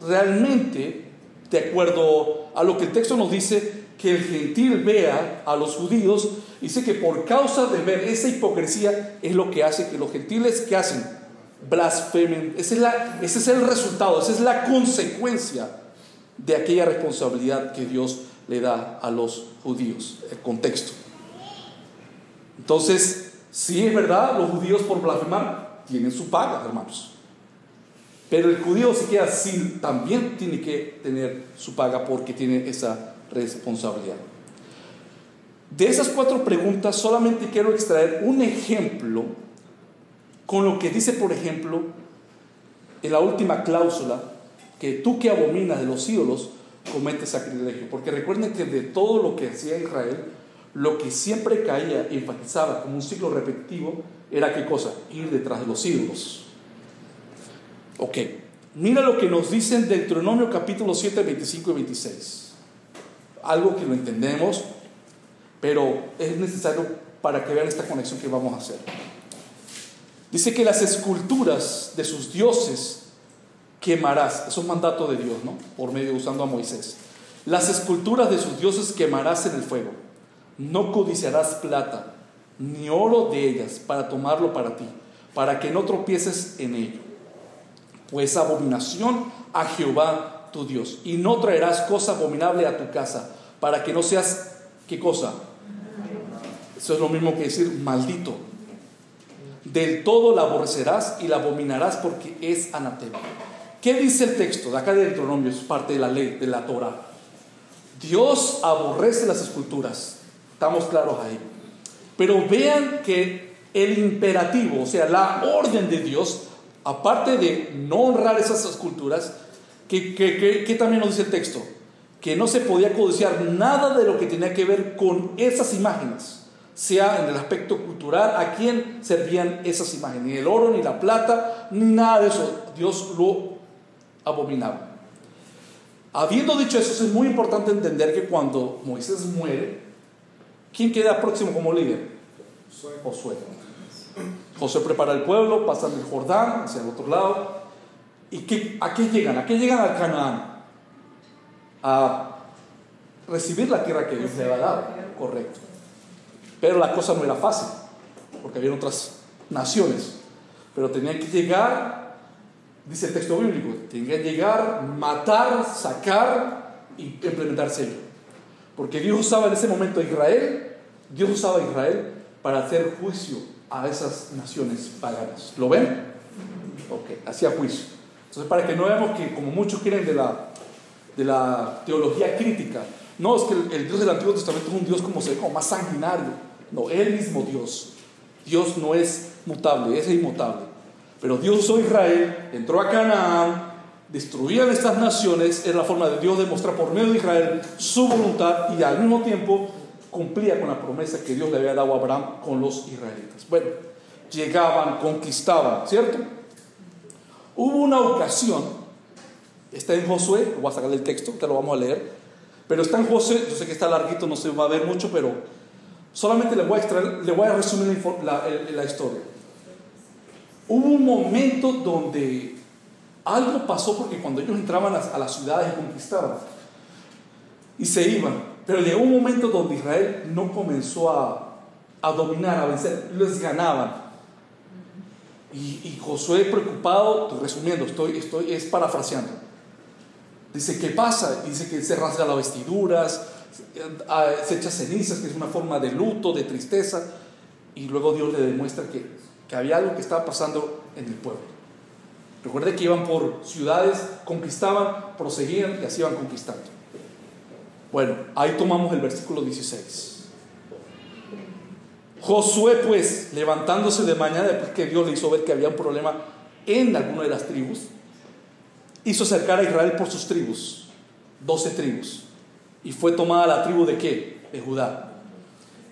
realmente, de acuerdo a lo que el texto nos dice, que el gentil vea a los judíos Dice que por causa de ver esa hipocresía es lo que hace que los gentiles que hacen blasfemen. Ese es, el resultado, esa es la consecuencia de aquella responsabilidad que Dios le da a los judíos, el contexto. Entonces, si es verdad, los judíos por blasfemar tienen su paga, hermanos. Pero el judío se queda sin, también tiene que tener su paga porque tiene esa responsabilidad. De esas cuatro preguntas solamente quiero extraer un ejemplo con lo que dice, por ejemplo, en la última cláusula, que tú que abominas de los ídolos cometes sacrilegio. Porque recuerden que de todo lo que hacía Israel, lo que siempre caía y enfatizaba como un ciclo repetitivo era qué cosa? Ir detrás de los ídolos. Ok, mira lo que nos dicen Deuteronomio capítulo 7, 25 y 26. Algo que lo entendemos, pero es necesario para que vean esta conexión que vamos a hacer. Dice que las esculturas de sus dioses quemarás. Es un mandato de Dios, ¿no? Por medio usando a Moisés. Las esculturas de sus dioses quemarás en el fuego. No codiciarás plata ni oro de ellas para tomarlo para ti, para que no tropieces en ello. Pues abominación a Jehová tu Dios. Y no traerás cosa abominable a tu casa, para que no seas, ¿qué cosa? Eso es lo mismo que decir maldito. Del todo la aborrecerás y la abominarás porque es anatema. ¿Qué dice el texto? De acá de Deuteronomio, es parte de la ley, de la Torah. Dios aborrece las esculturas. Estamos claros ahí. Pero vean que el imperativo, o sea, la orden de Dios, aparte de no honrar esas esculturas, que, también nos dice el texto? Que no se podía codiciar nada de lo que tenía que ver con esas imágenes sea en el aspecto cultural, a quién servían esas imágenes, ni el oro, ni la plata, ni nada de eso. Dios lo abominaba. Habiendo dicho eso, es muy importante entender que cuando Moisés muere, ¿quién queda próximo como líder? Josué. Josué prepara el pueblo, pasan el Jordán hacia el otro lado. ¿Y qué, a qué llegan? ¿A qué llegan a Canaán? A recibir la tierra que Dios le va a dar. Correcto. Pero la cosa no era fácil, porque había otras naciones. Pero tenían que llegar, dice el texto bíblico, tenían que llegar, matar, sacar y implementar sello. Porque Dios usaba en ese momento a Israel, Dios usaba a Israel para hacer juicio a esas naciones paganas. ¿Lo ven? Ok, hacía juicio. Entonces, para que no veamos que, como muchos quieren de la, de la teología crítica, no es que el, Dios del Antiguo Testamento es un Dios como, como más sanguinario. No, el mismo Dios. Dios no es mutable, es inmutable. Pero Dios usó Israel, entró a Canaán, destruían estas naciones, es la forma de Dios demostrar por medio de Israel su voluntad y al mismo tiempo cumplía con la promesa que Dios le había dado a Abraham con los israelitas. Bueno, llegaban, conquistaban, ¿cierto? Hubo una ocasión, está en Josué, lo voy a sacar del texto, te lo vamos a leer, pero está en Josué, yo sé que está larguito, no se va a ver mucho, pero Solamente le voy a, le voy a resumir la, historia. Hubo un momento donde algo pasó porque cuando ellos entraban a, las ciudades y conquistaban y se iban, pero llegó un momento donde Israel no comenzó a, dominar, a vencer, les ganaban. Y, y, Josué preocupado, resumiendo, estoy, estoy es parafraseando. Dice, ¿qué pasa? Dice que se rasga las vestiduras, se echa cenizas, que es una forma de luto, de tristeza, y luego Dios le demuestra que, que había algo que estaba pasando en el pueblo. Recuerde que iban por ciudades, conquistaban, proseguían y así iban conquistando. Bueno, ahí tomamos el versículo 16. Josué, pues, levantándose de mañana, después que Dios le hizo ver que había un problema en alguna de las tribus, hizo acercar a Israel por sus tribus, doce tribus. Y fue tomada la tribu de qué? De Judá.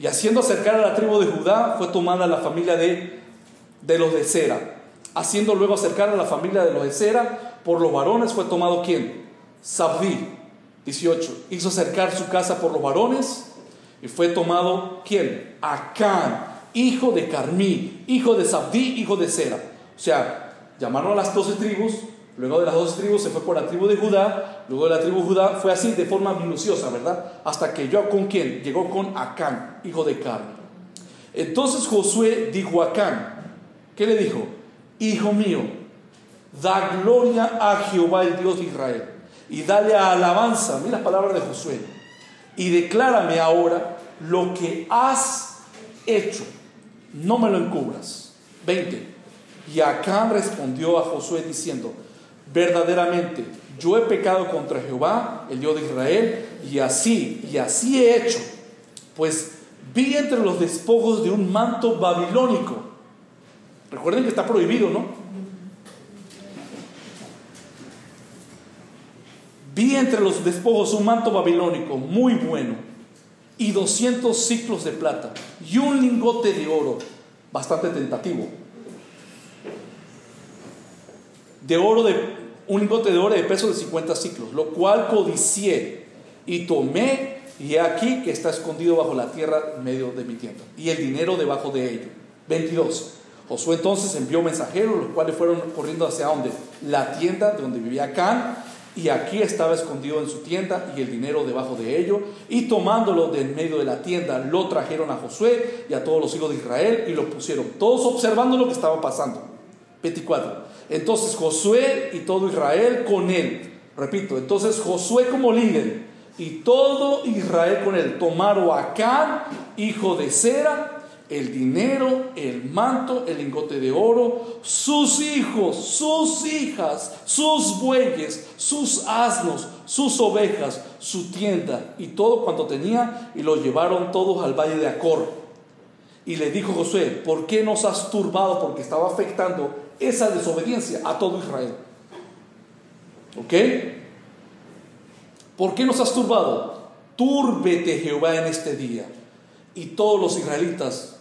Y haciendo acercar a la tribu de Judá, fue tomada la familia de, de los de Sera. Haciendo luego acercar a la familia de los de Sera, por los varones fue tomado quién? Sabdí. 18. Hizo acercar su casa por los varones y fue tomado quién? Acán, hijo de Carmí, hijo de Sabdí, hijo de Sera. O sea, llamaron a las doce tribus, Luego de las dos tribus se fue por la tribu de Judá, luego de la tribu de Judá fue así de forma minuciosa, ¿verdad? Hasta que yo con quién? Llegó con Acán, hijo de Carmi. Entonces Josué dijo a Acán, ¿qué le dijo? Hijo mío, da gloria a Jehová el Dios de Israel y dale alabanza, mira las palabras de Josué, y declárame ahora lo que has hecho, no me lo encubras. 20. Y Acán respondió a Josué diciendo, verdaderamente yo he pecado contra Jehová, el Dios de Israel, y así, y así he hecho, pues vi entre los despojos de un manto babilónico. Recuerden que está prohibido, ¿no? Vi entre los despojos un manto babilónico muy bueno y 200 ciclos de plata y un lingote de oro, bastante tentativo. De oro de un lingote de oro de peso de 50 ciclos, lo cual codicié y tomé, y he aquí que está escondido bajo la tierra en medio de mi tienda, y el dinero debajo de ello. 22. Josué entonces envió mensajeros, los cuales fueron corriendo hacia donde? La tienda donde vivía Can, y aquí estaba escondido en su tienda y el dinero debajo de ello, y tomándolo de en medio de la tienda, lo trajeron a Josué y a todos los hijos de Israel y lo pusieron, todos observando lo que estaba pasando. 24. Entonces Josué y todo Israel con él. Repito, entonces Josué como líder y todo Israel con él tomaron a Acán, hijo de Sera, el dinero, el manto, el lingote de oro, sus hijos, sus hijas, sus bueyes, sus asnos, sus ovejas, su tienda y todo cuanto tenía y lo llevaron todos al valle de Acor. Y le dijo Josué, ¿por qué nos has turbado? Porque estaba afectando esa desobediencia a todo Israel. ¿Ok? ¿Por qué nos has turbado? Túrbete Jehová en este día. Y todos los israelitas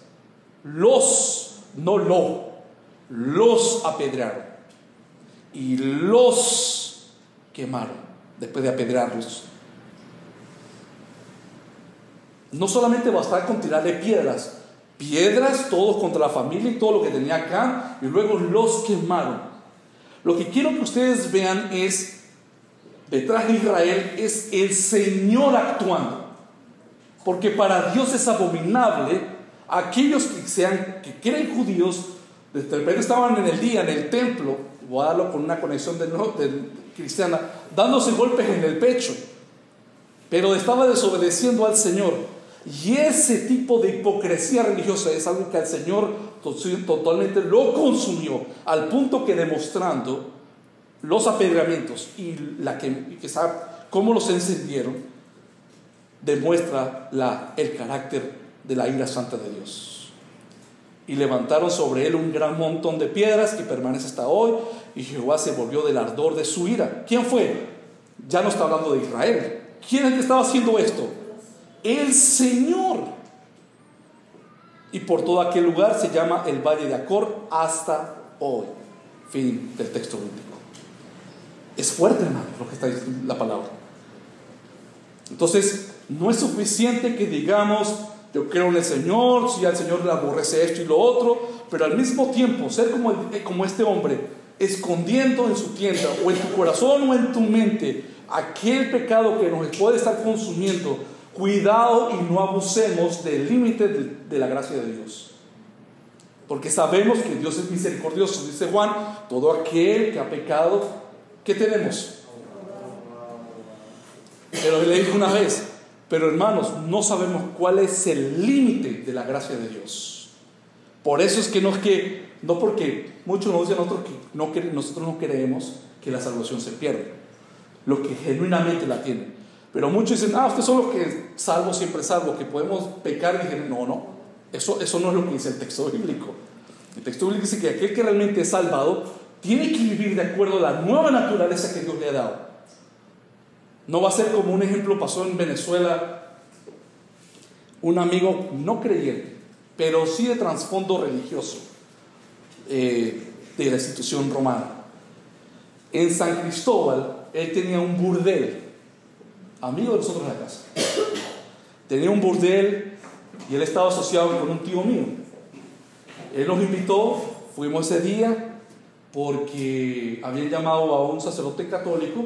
los, no lo, los apedrearon y los quemaron. después de apedrearlos. No solamente bastaba con tirarle piedras, piedras, todos contra la familia y todo lo que tenía acá, y luego los quemaron. Lo que quiero que ustedes vean es, detrás de Israel es el Señor actuando. Porque para Dios es abominable aquellos que, sean, que creen judíos, de repente estaban en el día, en el templo, voy a darlo con una conexión de, de cristiana, dándose golpes en el pecho, pero estaba desobedeciendo al Señor. Y ese tipo de hipocresía religiosa es algo que al Señor totalmente lo consumió, al punto que demostrando los apedreamientos y la que sabe cómo los encendieron, demuestra la, el carácter de la ira santa de Dios. Y levantaron sobre él un gran montón de piedras que permanece hasta hoy, y Jehová se volvió del ardor de su ira. ¿Quién fue? Ya no está hablando de Israel. ¿Quién es el que estaba haciendo esto? El Señor. Y por todo aquel lugar se llama el Valle de Acor hasta hoy. Fin del texto bíblico. Es fuerte, hermano, lo que está diciendo la palabra. Entonces, no es suficiente que digamos, yo creo en el Señor, si al Señor le aborrece esto y lo otro, pero al mismo tiempo ser como, como este hombre, escondiendo en su tienda o en tu corazón o en tu mente aquel pecado que nos puede estar consumiendo, cuidado y no abusemos del límite de, la gracia de Dios. Porque sabemos que Dios es misericordioso. Dice Juan, todo aquel que ha pecado, ¿qué tenemos? Pero le dije una vez, pero hermanos, no sabemos cuál es el límite de la gracia de Dios. Por eso es que no es que, no porque muchos nos dicen nosotros que no, nosotros no creemos que la salvación se pierde, lo que genuinamente la tienen. Pero muchos dicen, ah, ustedes son los que salvo siempre salvo, que podemos pecar. Y dicen, no, no, eso, eso no es lo que dice el texto bíblico. El texto bíblico dice que aquel que realmente es salvado tiene que vivir de acuerdo a la nueva naturaleza que Dios le ha dado. No va a ser como un ejemplo pasó en Venezuela, un amigo no creyente, pero sí de trasfondo religioso eh, de la institución romana. En San Cristóbal, él tenía un burdel, amigo de nosotros en la casa. Tenía un burdel y él estaba asociado con un tío mío. Él nos invitó, fuimos ese día porque habían llamado a un sacerdote católico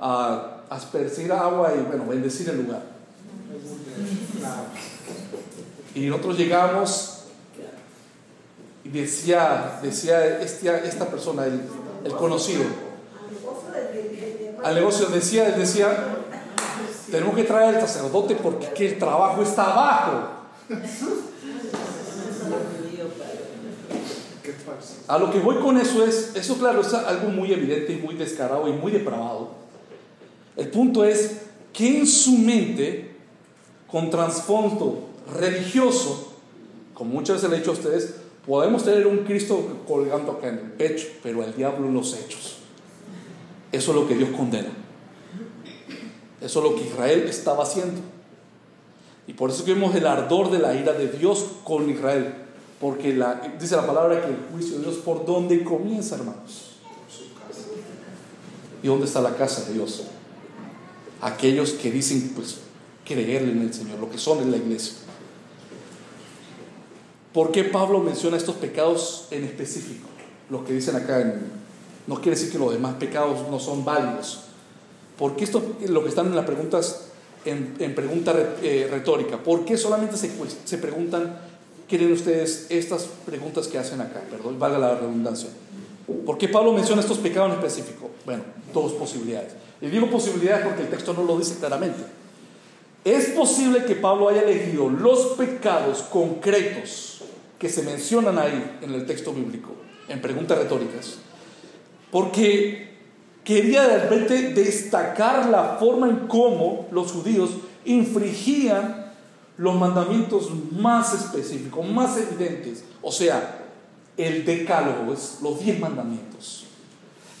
a aspercir agua y bueno, bendecir el lugar. Y nosotros llegamos y decía, decía este, esta persona, el, el, conocido, al negocio decía, decía, tenemos que traer al sacerdote porque el trabajo está abajo. A lo que voy con eso es, eso claro, es algo muy evidente y muy descarado y muy depravado. El punto es que en su mente, con trasfondo religioso, como muchas veces le he dicho a ustedes, podemos tener un Cristo colgando acá en el pecho, pero el diablo en los hechos. Eso es lo que Dios condena. Eso es lo que Israel estaba haciendo. Y por eso que vemos el ardor de la ira de Dios con Israel. Porque dice la palabra que el juicio de Dios por dónde comienza, hermanos. ¿Y dónde está la casa de Dios? aquellos que dicen pues creerle en el Señor, lo que son en la iglesia. ¿Por qué Pablo menciona estos pecados en específico? Los que dicen acá, no quiere decir que los demás pecados no son válidos. ¿Por qué esto, lo que están en las preguntas, en, pregunta eh, retórica, por qué solamente se, se preguntan, quieren ustedes estas preguntas que hacen acá? Perdón, valga la redundancia. ¿Por qué Pablo menciona estos pecados en específico? Bueno, dos posibilidades. Y digo posibilidades porque el texto no lo dice claramente. Es posible que Pablo haya elegido los pecados concretos que se mencionan ahí en el texto bíblico, en preguntas retóricas, porque quería de repente destacar la forma en cómo los judíos infringían los mandamientos más específicos, más evidentes, o sea, el decálogo, es los diez mandamientos.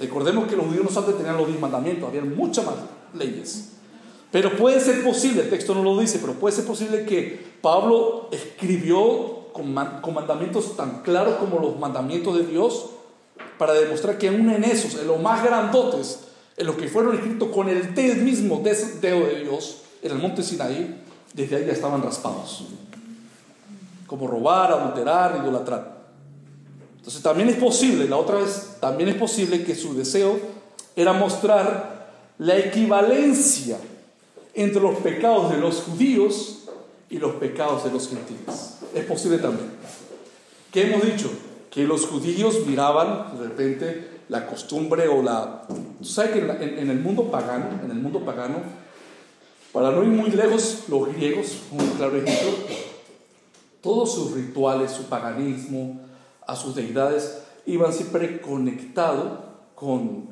Recordemos que los judíos no solamente tenían los diez mandamientos, había muchas más leyes. Pero puede ser posible, el texto no lo dice, pero puede ser posible que Pablo escribió con, mandamientos tan claros como los mandamientos de Dios para demostrar que aún en esos, en los más grandotes, en los que fueron escritos con el mismo dedo de Dios en el monte Sinaí, desde ahí ya estaban raspados. Como robar, adulterar, idolatrar. Entonces también es posible, la otra vez, también es posible que su deseo era mostrar la equivalencia entre los pecados de los judíos y los pecados de los gentiles. Es posible también. ¿Qué hemos dicho? Que los judíos miraban de repente la costumbre o la... ¿Sabes que en, el mundo pagano, en el mundo pagano, para no ir muy lejos, los griegos, un claro ejemplo, todos sus rituales, su paganismo, a sus deidades, iban siempre conectados con,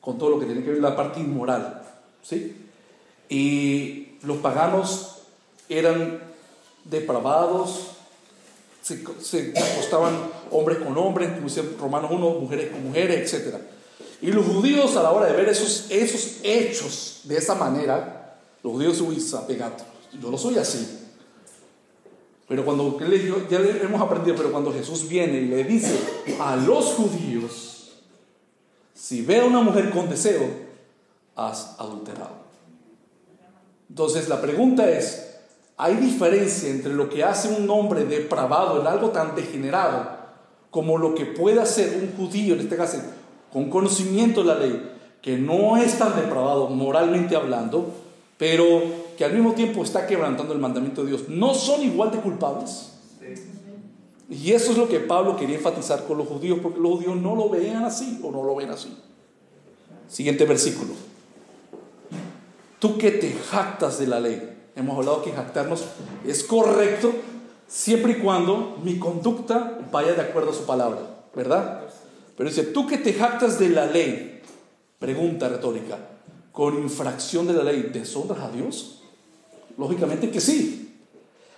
con todo lo que tiene que ver la parte inmoral. ¿sí? Y los paganos eran depravados, se, se acostaban hombres con hombres, como dice Romanos 1, mujeres con mujeres, etc. Y los judíos a la hora de ver esos, esos hechos de esa manera, los judíos, uy, pegato, yo no soy así. Pero cuando, ya hemos aprendido, pero cuando Jesús viene y le dice a los judíos, si ve a una mujer con deseo, has adulterado. Entonces la pregunta es, hay diferencia entre lo que hace un hombre depravado en algo tan degenerado como lo que puede hacer un judío, en este caso, con conocimiento de la ley, que no es tan depravado moralmente hablando, pero que al mismo tiempo está quebrantando el mandamiento de Dios. ¿No son igual de culpables? Y eso es lo que Pablo quería enfatizar con los judíos, porque los judíos no lo veían así o no lo ven así. Siguiente versículo. Tú que te jactas de la ley, hemos hablado que jactarnos es correcto siempre y cuando mi conducta vaya de acuerdo a su palabra, ¿verdad? Pero dice, tú que te jactas de la ley, pregunta retórica, con infracción de la ley, ¿deshonras a Dios? Lógicamente que sí.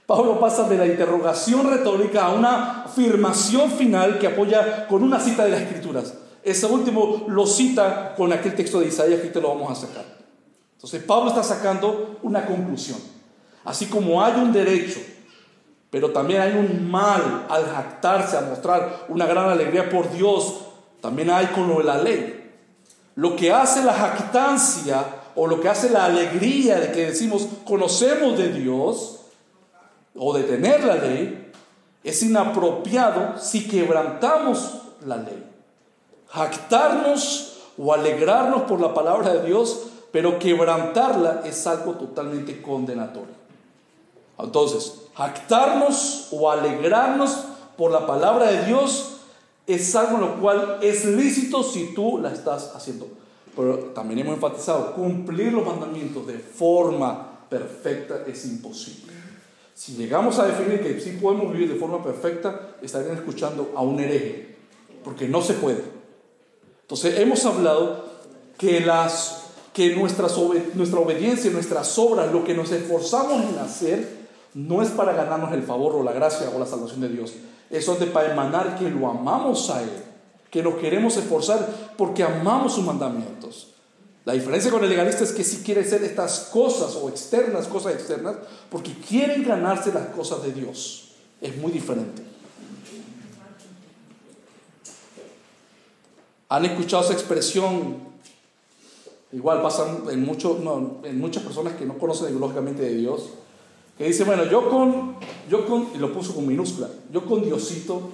Pablo pasa de la interrogación retórica a una afirmación final que apoya con una cita de las Escrituras. Ese último lo cita con aquel texto de Isaías que te lo vamos a sacar. Entonces Pablo está sacando una conclusión. Así como hay un derecho, pero también hay un mal al jactarse, a mostrar una gran alegría por Dios, también hay con lo de la ley. Lo que hace la jactancia o lo que hace la alegría de que decimos conocemos de Dios o de tener la ley es inapropiado si quebrantamos la ley. Jactarnos o alegrarnos por la palabra de Dios pero quebrantarla es algo totalmente condenatorio. Entonces, jactarnos o alegrarnos por la palabra de Dios es algo en lo cual es lícito si tú la estás haciendo. Pero también hemos enfatizado, cumplir los mandamientos de forma perfecta es imposible. Si llegamos a definir que sí podemos vivir de forma perfecta, estarían escuchando a un hereje, porque no se puede. Entonces hemos hablado que las que nuestra obediencia y nuestras obras, lo que nos esforzamos en hacer, no es para ganarnos el favor o la gracia o la salvación de Dios. Eso es para emanar que lo amamos a Él, que nos queremos esforzar porque amamos sus mandamientos. La diferencia con el legalista es que si quiere hacer estas cosas o externas, cosas externas, porque quieren ganarse las cosas de Dios. Es muy diferente. ¿Han escuchado esa expresión Igual pasan en, mucho, en muchas personas que no conocen ideológicamente de Dios, que dicen, bueno, yo con, yo con, y lo puso con minúscula, yo con Diosito,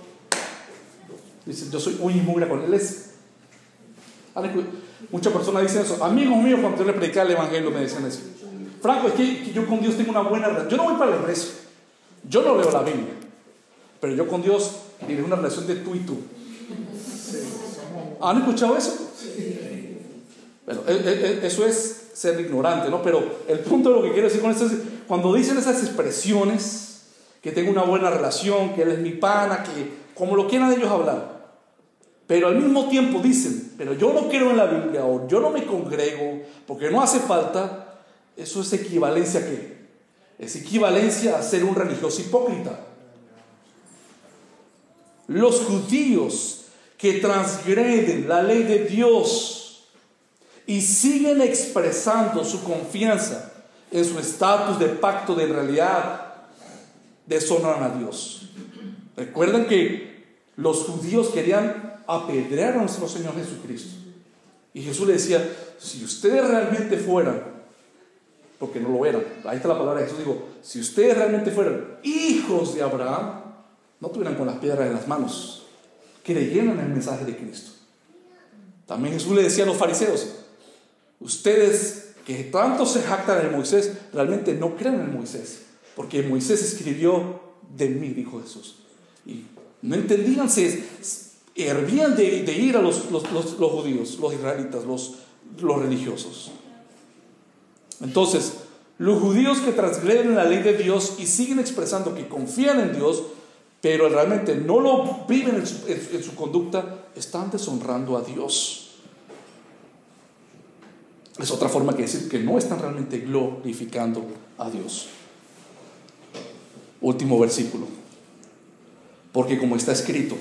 dice, yo soy muy mugre con él. Es, muchas personas dicen eso. Amigos míos, cuando yo le predicaba el Evangelio, me decían eso. Franco, es que, yo con Dios tengo una buena relación. Yo no voy para el iglesia, yo no leo la Biblia, pero yo con Dios tengo una relación de tú y tú. ¿Han escuchado eso? Bueno, e, e, e, eso es ser ignorante, ¿no? Pero el punto de lo que quiero decir con esto es, cuando dicen esas expresiones, que tengo una buena relación, que él es mi pana, que como lo quieran ellos hablar, pero al mismo tiempo dicen, pero yo no quiero en la Biblia o yo no me congrego porque no hace falta, eso es equivalencia a qué? Es equivalencia a ser un religioso hipócrita. Los judíos que transgreden la ley de Dios, y siguen expresando su confianza en su estatus de pacto de realidad, deshonran a Dios. Recuerden que los judíos querían apedrear a nuestro Señor Jesucristo. Y Jesús le decía, si ustedes realmente fueran, porque no lo eran, ahí está la palabra de Jesús, digo, si ustedes realmente fueran hijos de Abraham, no tuvieran con las piedras en las manos, creyeran en el mensaje de Cristo. También Jesús le decía a los fariseos, ustedes que tanto se jactan en Moisés, realmente no creen en Moisés, porque Moisés escribió de mí, dijo Jesús. Y no entendían, hervían de, ir a los, los, judíos, los israelitas, los, los religiosos. Entonces, los judíos que transgreden la ley de Dios y siguen expresando que confían en Dios, pero realmente no lo viven en su conducta, están deshonrando a Dios. Es otra forma que decir que no están realmente glorificando a Dios. Último versículo. Porque como está escrito,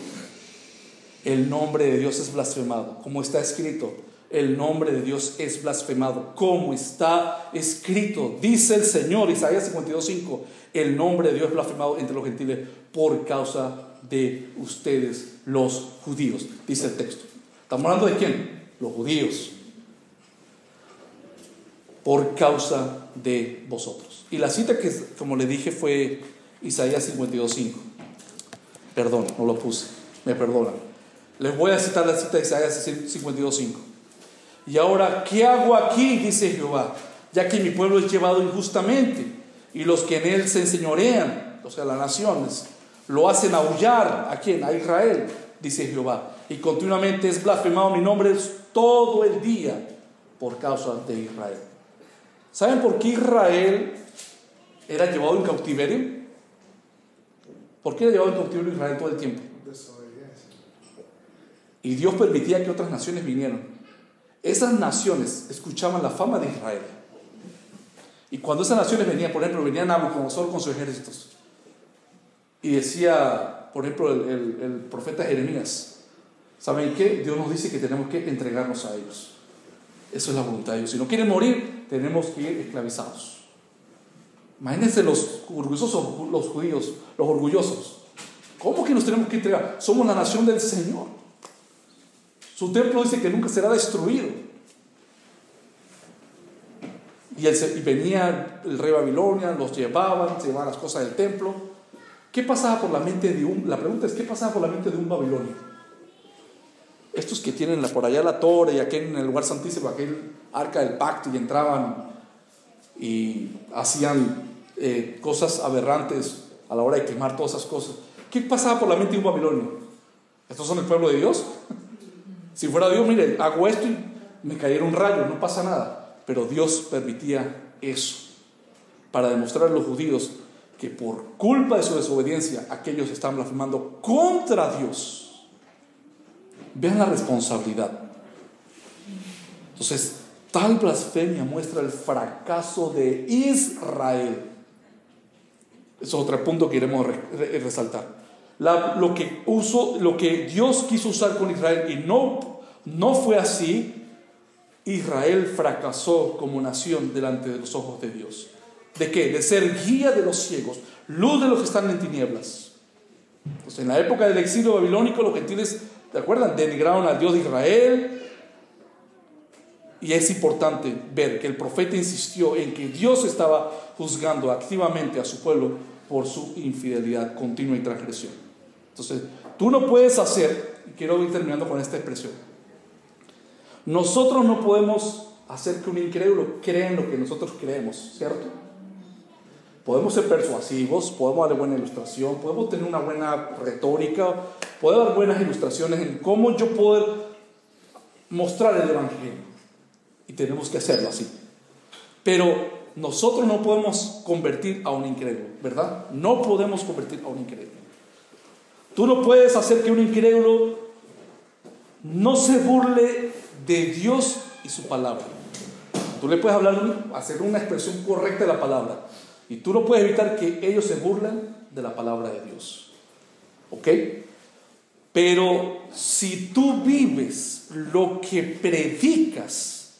el nombre de Dios es blasfemado. Como está escrito, el nombre de Dios es blasfemado. Como está escrito, dice el Señor, Isaías 52.5, el nombre de Dios es blasfemado entre los gentiles por causa de ustedes, los judíos, dice el texto. ¿Estamos hablando de quién? Los judíos. Por causa de vosotros. Y la cita que, como le dije, fue Isaías 52.5. Perdón, no lo puse, me perdonan. Les voy a citar la cita de Isaías 52.5. Y ahora, ¿qué hago aquí? Dice Jehová, ya que mi pueblo es llevado injustamente y los que en él se enseñorean, o sea, las naciones, lo hacen aullar. ¿A quién? A Israel, dice Jehová. Y continuamente es blasfemado mi nombre todo el día por causa de Israel. ¿Saben por qué Israel era llevado en cautiverio? ¿Por qué era llevado en cautiverio Israel todo el tiempo? Y Dios permitía que otras naciones vinieran. Esas naciones escuchaban la fama de Israel. Y cuando esas naciones venían, por ejemplo, venían Nabucodonosor con sus ejércitos. Y decía, por ejemplo, el, el profeta Jeremías, ¿saben qué? Dios nos dice que tenemos que entregarnos a ellos. Eso es la voluntad de Dios. Si no quieren morir, tenemos que ir esclavizados. Imagínense los orgullosos, los judíos, los orgullosos. ¿Cómo que nos tenemos que entregar? Somos la nación del Señor. Su templo dice que nunca será destruido. Y, venía el rey Babilonia, los llevaban, se llevaban las cosas del templo. ¿Qué pasaba por la mente de un, la pregunta es, ¿qué pasaba por la mente de un babilonio? Estos que tienen por allá la torre y aquí en el lugar santísimo, aquel arca del pacto y entraban y hacían eh, cosas aberrantes a la hora de quemar todas esas cosas. ¿Qué pasaba por la mente de un babilonio? ¿Estos son el pueblo de Dios? si fuera Dios, mire, hago esto y me cayera un rayo, no pasa nada. Pero Dios permitía eso para demostrar a los judíos que por culpa de su desobediencia aquellos están blasfemando contra Dios. Vean la responsabilidad. Entonces, tal blasfemia muestra el fracaso de Israel. es otro punto que queremos resaltar. lo, que lo que Dios quiso usar con Israel y no, no fue así, Israel fracasó como nación delante de los ojos de Dios. ¿De qué? De ser guía de los ciegos, luz de los que están en tinieblas. Entonces, en la época del exilio babilónico, los gentiles, ¿te acuerdan? Denigraron al Dios de Israel. Y es importante ver que el profeta insistió en que Dios estaba juzgando activamente a su pueblo por su infidelidad continua y transgresión. Entonces, tú no puedes hacer, y quiero ir terminando con esta expresión, nosotros no podemos hacer que un incrédulo crea en lo que nosotros creemos, ¿cierto? Podemos ser persuasivos, podemos darle buena ilustración, podemos tener una buena retórica, podemos dar buenas ilustraciones en cómo yo puedo mostrar el Evangelio. Y tenemos que hacerlo así. Pero nosotros no podemos convertir a un incrédulo, ¿verdad? No podemos convertir a un incrédulo. Tú no puedes hacer que un incrédulo no se burle de Dios y su palabra. Tú le puedes hablar, hacer una expresión correcta de la palabra, y tú no puedes evitar que ellos se burlen de la palabra de Dios. ¿Ok? Pero si tú vives lo que predicas,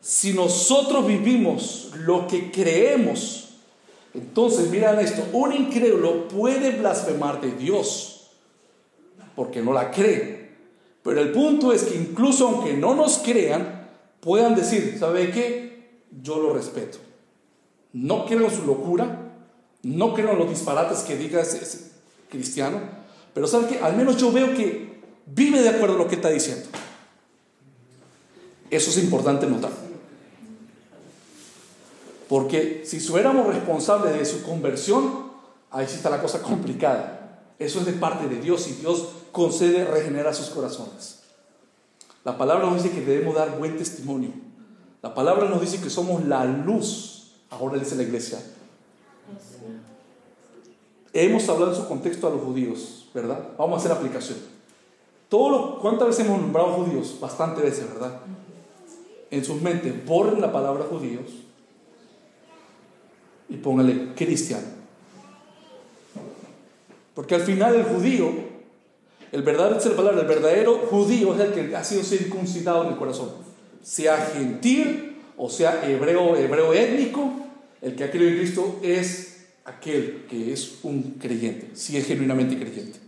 si nosotros vivimos lo que creemos, entonces miran esto, un incrédulo puede blasfemar de Dios porque no la cree. Pero el punto es que incluso aunque no nos crean, puedan decir, ¿sabe qué? Yo lo respeto. No creo en su locura, no creo en los disparates que diga ese, cristiano, pero ¿sabe qué? Al menos yo veo que vive de acuerdo a lo que está diciendo. Eso es importante notar. Porque si fuéramos responsables de su conversión, ahí sí está la cosa complicada. Eso es de parte de Dios y Dios concede regenera sus corazones. La palabra nos dice que debemos dar buen testimonio. La palabra nos dice que somos la luz, ahora dice la iglesia. Hemos hablado en su contexto a los judíos, ¿verdad? Vamos a hacer aplicación. ¿Cuántas veces hemos nombrado judíos? Bastante veces, ¿verdad? En sus mentes, borren la palabra judíos y póngale cristiano. Porque al final el judío, el verdadero, palabra, el verdadero judío es el que ha sido circuncidado en el corazón. Sea gentil o sea hebreo, hebreo étnico, el que ha creído en Cristo es aquel que es un creyente, si es genuinamente creyente.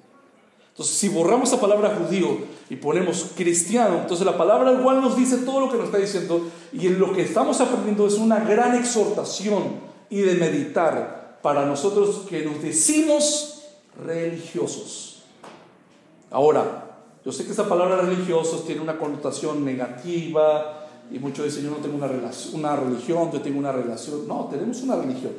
Entonces, si borramos la palabra judío y ponemos cristiano, entonces la palabra igual nos dice todo lo que nos está diciendo y en lo que estamos aprendiendo es una gran exhortación y de meditar para nosotros que nos decimos religiosos. Ahora, yo sé que esa palabra religiosos tiene una connotación negativa y muchos dicen yo no tengo una, una religión, yo tengo una relación. No, tenemos una religión.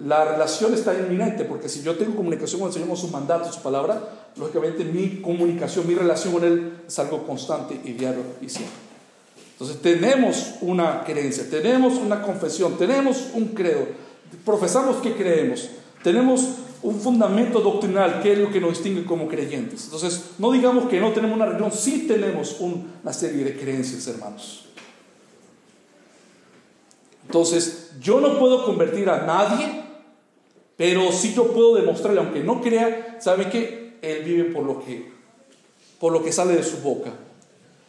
La relación está inminente porque si yo tengo comunicación con el Señor con sus mandatos, su palabra, lógicamente mi comunicación, mi relación con Él es algo constante y diario y siempre. Entonces tenemos una creencia, tenemos una confesión, tenemos un credo, profesamos que creemos, tenemos un fundamento doctrinal que es lo que nos distingue como creyentes. Entonces no digamos que no tenemos una religión, sí tenemos una serie de creencias, hermanos. Entonces yo no puedo convertir a nadie, pero sí yo puedo demostrarle, aunque no crea, ¿sabe que Él vive por lo que, por lo que sale de su boca.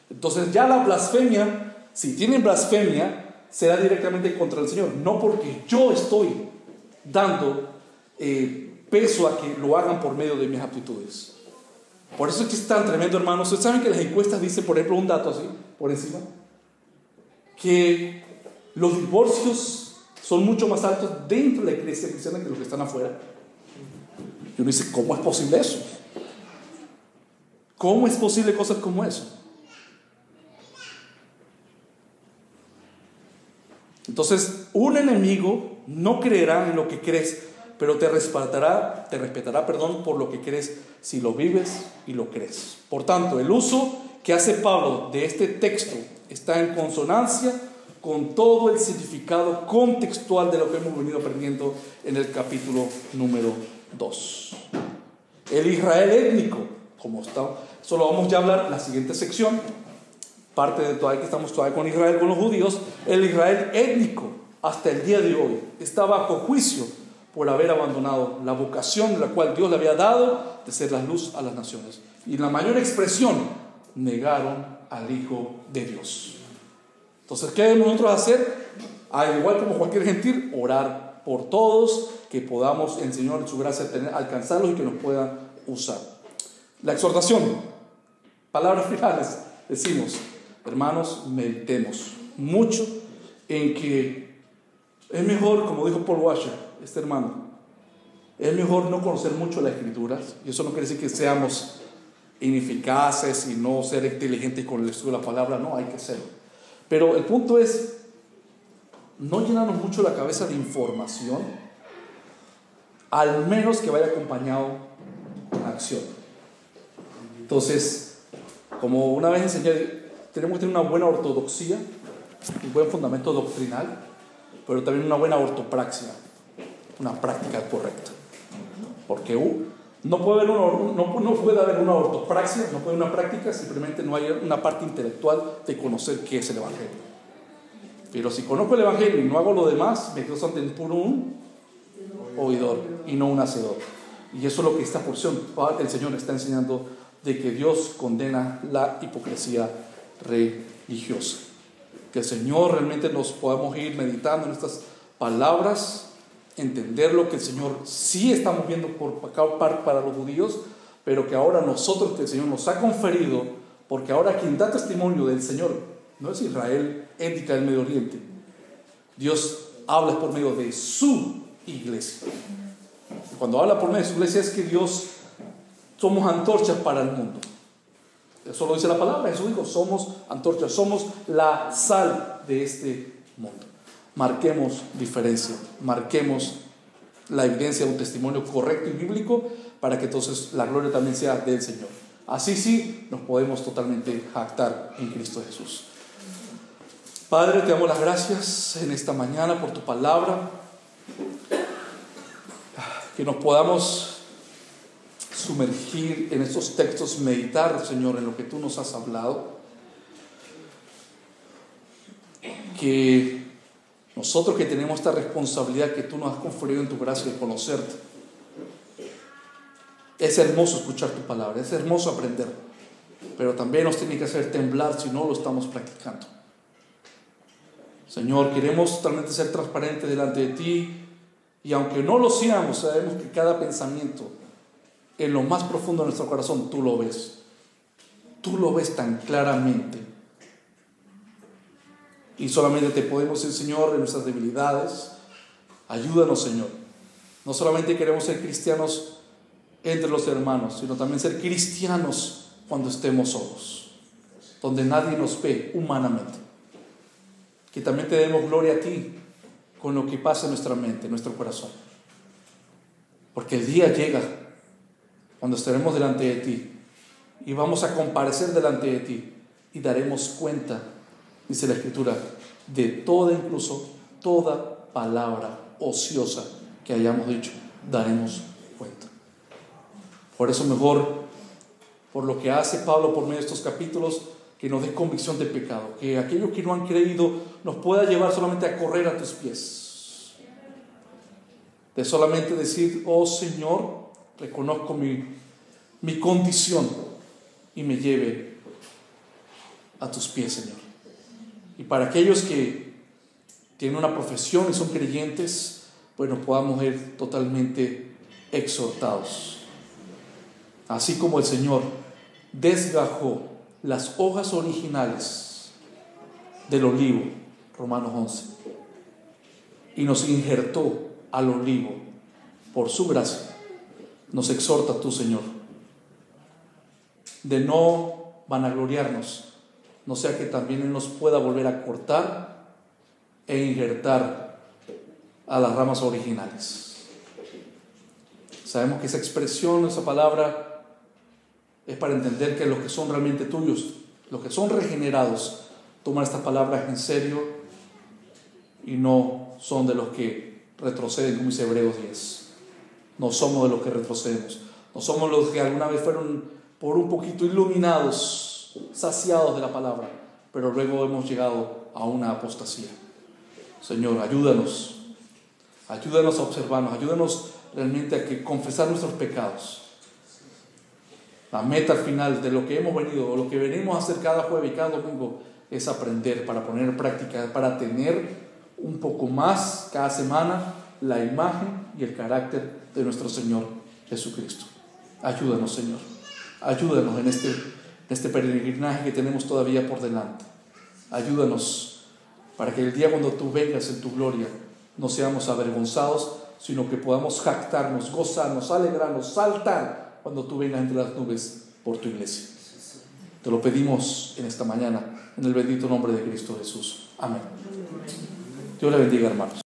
Entonces ya la blasfemia, si tienen blasfemia, será directamente contra el Señor, no porque yo estoy dando eh, peso a que lo hagan por medio de mis aptitudes. Por eso es que es tan tremendo, hermanos. Ustedes saben que las encuestas dicen, por ejemplo, un dato así, por encima, que los divorcios son mucho más altos dentro de la iglesia cristiana que los que están afuera. Y uno dice, ¿cómo es posible eso? ¿Cómo es posible cosas como eso? Entonces, un enemigo no creerá en lo que crees, pero te respetará, te respetará, perdón, por lo que crees si lo vives y lo crees. Por tanto, el uso que hace Pablo de este texto está en consonancia con todo el significado contextual de lo que hemos venido aprendiendo en el capítulo número 2. El Israel étnico, como está, solo vamos ya a hablar en la siguiente sección, parte de todavía que estamos todavía con Israel, con los judíos, el Israel étnico hasta el día de hoy está bajo juicio por haber abandonado la vocación la cual Dios le había dado de ser la luz a las naciones. Y la mayor expresión, negaron al Hijo de Dios. Entonces, ¿qué debemos nosotros hacer? Al igual como cualquier gentil, orar por todos, que podamos el Señor en su gracia tener, alcanzarlos y que nos pueda usar. La exhortación, palabras finales, decimos, hermanos, meditemos mucho en que es mejor, como dijo Paul Washer, este hermano, es mejor no conocer mucho las escrituras, y eso no quiere decir que seamos ineficaces y no ser inteligentes con el estudio de la palabra, no, hay que serlo. Pero el punto es no llenarnos mucho la cabeza de información, al menos que vaya acompañado con acción. Entonces, como una vez enseñé, tenemos que tener una buena ortodoxia, un buen fundamento doctrinal, pero también una buena ortopraxia, una práctica correcta. Porque no, puede haber una, no, no puede haber una ortopraxia, no puede haber una práctica, simplemente no hay una parte intelectual de conocer qué es el Evangelio. Pero si conozco el Evangelio y no hago lo demás, me quedo ante puro un oidor y no un hacedor. Y eso es lo que esta porción, el Señor está enseñando de que Dios condena la hipocresía religiosa. Que el Señor realmente nos podamos ir meditando en estas palabras, entender lo que el Señor sí está moviendo por para los judíos, pero que ahora nosotros que el Señor nos ha conferido, porque ahora quien da testimonio del Señor no es Israel ética del Medio Oriente. Dios habla por medio de su iglesia. Cuando habla por medio de su iglesia es que Dios somos antorchas para el mundo. Eso lo dice la palabra. Jesús dijo, somos antorchas, somos la sal de este mundo. Marquemos diferencia, marquemos la evidencia de un testimonio correcto y bíblico para que entonces la gloria también sea del Señor. Así sí nos podemos totalmente jactar en Cristo Jesús. Padre, te damos las gracias en esta mañana por tu palabra. Que nos podamos sumergir en estos textos, meditar, Señor, en lo que tú nos has hablado. Que nosotros que tenemos esta responsabilidad que tú nos has conferido en tu gracia de conocerte, es hermoso escuchar tu palabra, es hermoso aprender, pero también nos tiene que hacer temblar si no lo estamos practicando. Señor, queremos totalmente ser transparentes delante de ti y aunque no lo seamos, sabemos que cada pensamiento en lo más profundo de nuestro corazón tú lo ves. Tú lo ves tan claramente. Y solamente te podemos decir, Señor, en nuestras debilidades. Ayúdanos, Señor. No solamente queremos ser cristianos entre los hermanos, sino también ser cristianos cuando estemos solos, donde nadie nos ve humanamente. Que también te demos gloria a ti con lo que pasa en nuestra mente, en nuestro corazón. Porque el día llega cuando estaremos delante de ti y vamos a comparecer delante de ti y daremos cuenta, dice la Escritura, de toda, incluso toda palabra ociosa que hayamos dicho, daremos cuenta. Por eso mejor, por lo que hace Pablo por medio de estos capítulos, que nos dé convicción de pecado, que aquellos que no han creído nos pueda llevar solamente a correr a tus pies. De solamente decir, oh Señor, reconozco mi, mi condición y me lleve a tus pies, Señor. Y para aquellos que tienen una profesión y son creyentes, pues nos podamos ir totalmente exhortados. Así como el Señor desgajó las hojas originales del olivo, Romanos 11, y nos injertó al olivo por su gracia nos exhorta tú, Señor, de no vanagloriarnos, no sea que también Él nos pueda volver a cortar e injertar a las ramas originales. Sabemos que esa expresión, esa palabra, es para entender que los que son realmente tuyos, los que son regenerados, toman estas palabras en serio y no son de los que retroceden, como dice Hebreos 10. No somos de los que retrocedemos. No somos los que alguna vez fueron por un poquito iluminados, saciados de la palabra, pero luego hemos llegado a una apostasía. Señor, ayúdanos. Ayúdanos a observarnos, ayúdanos realmente a que confesar nuestros pecados. La meta al final de lo que hemos venido, o lo que venimos a hacer cada jueves y cada domingo, es aprender para poner en práctica, para tener un poco más cada semana la imagen y el carácter de nuestro Señor Jesucristo. Ayúdanos, Señor. Ayúdanos en este, en este peregrinaje que tenemos todavía por delante. Ayúdanos para que el día cuando tú vengas en tu gloria no seamos avergonzados, sino que podamos jactarnos, gozarnos, alegrarnos, saltar cuando tú vengas entre las nubes por tu iglesia. Te lo pedimos en esta mañana, en el bendito nombre de Cristo Jesús. Amén. Dios le bendiga, hermanos.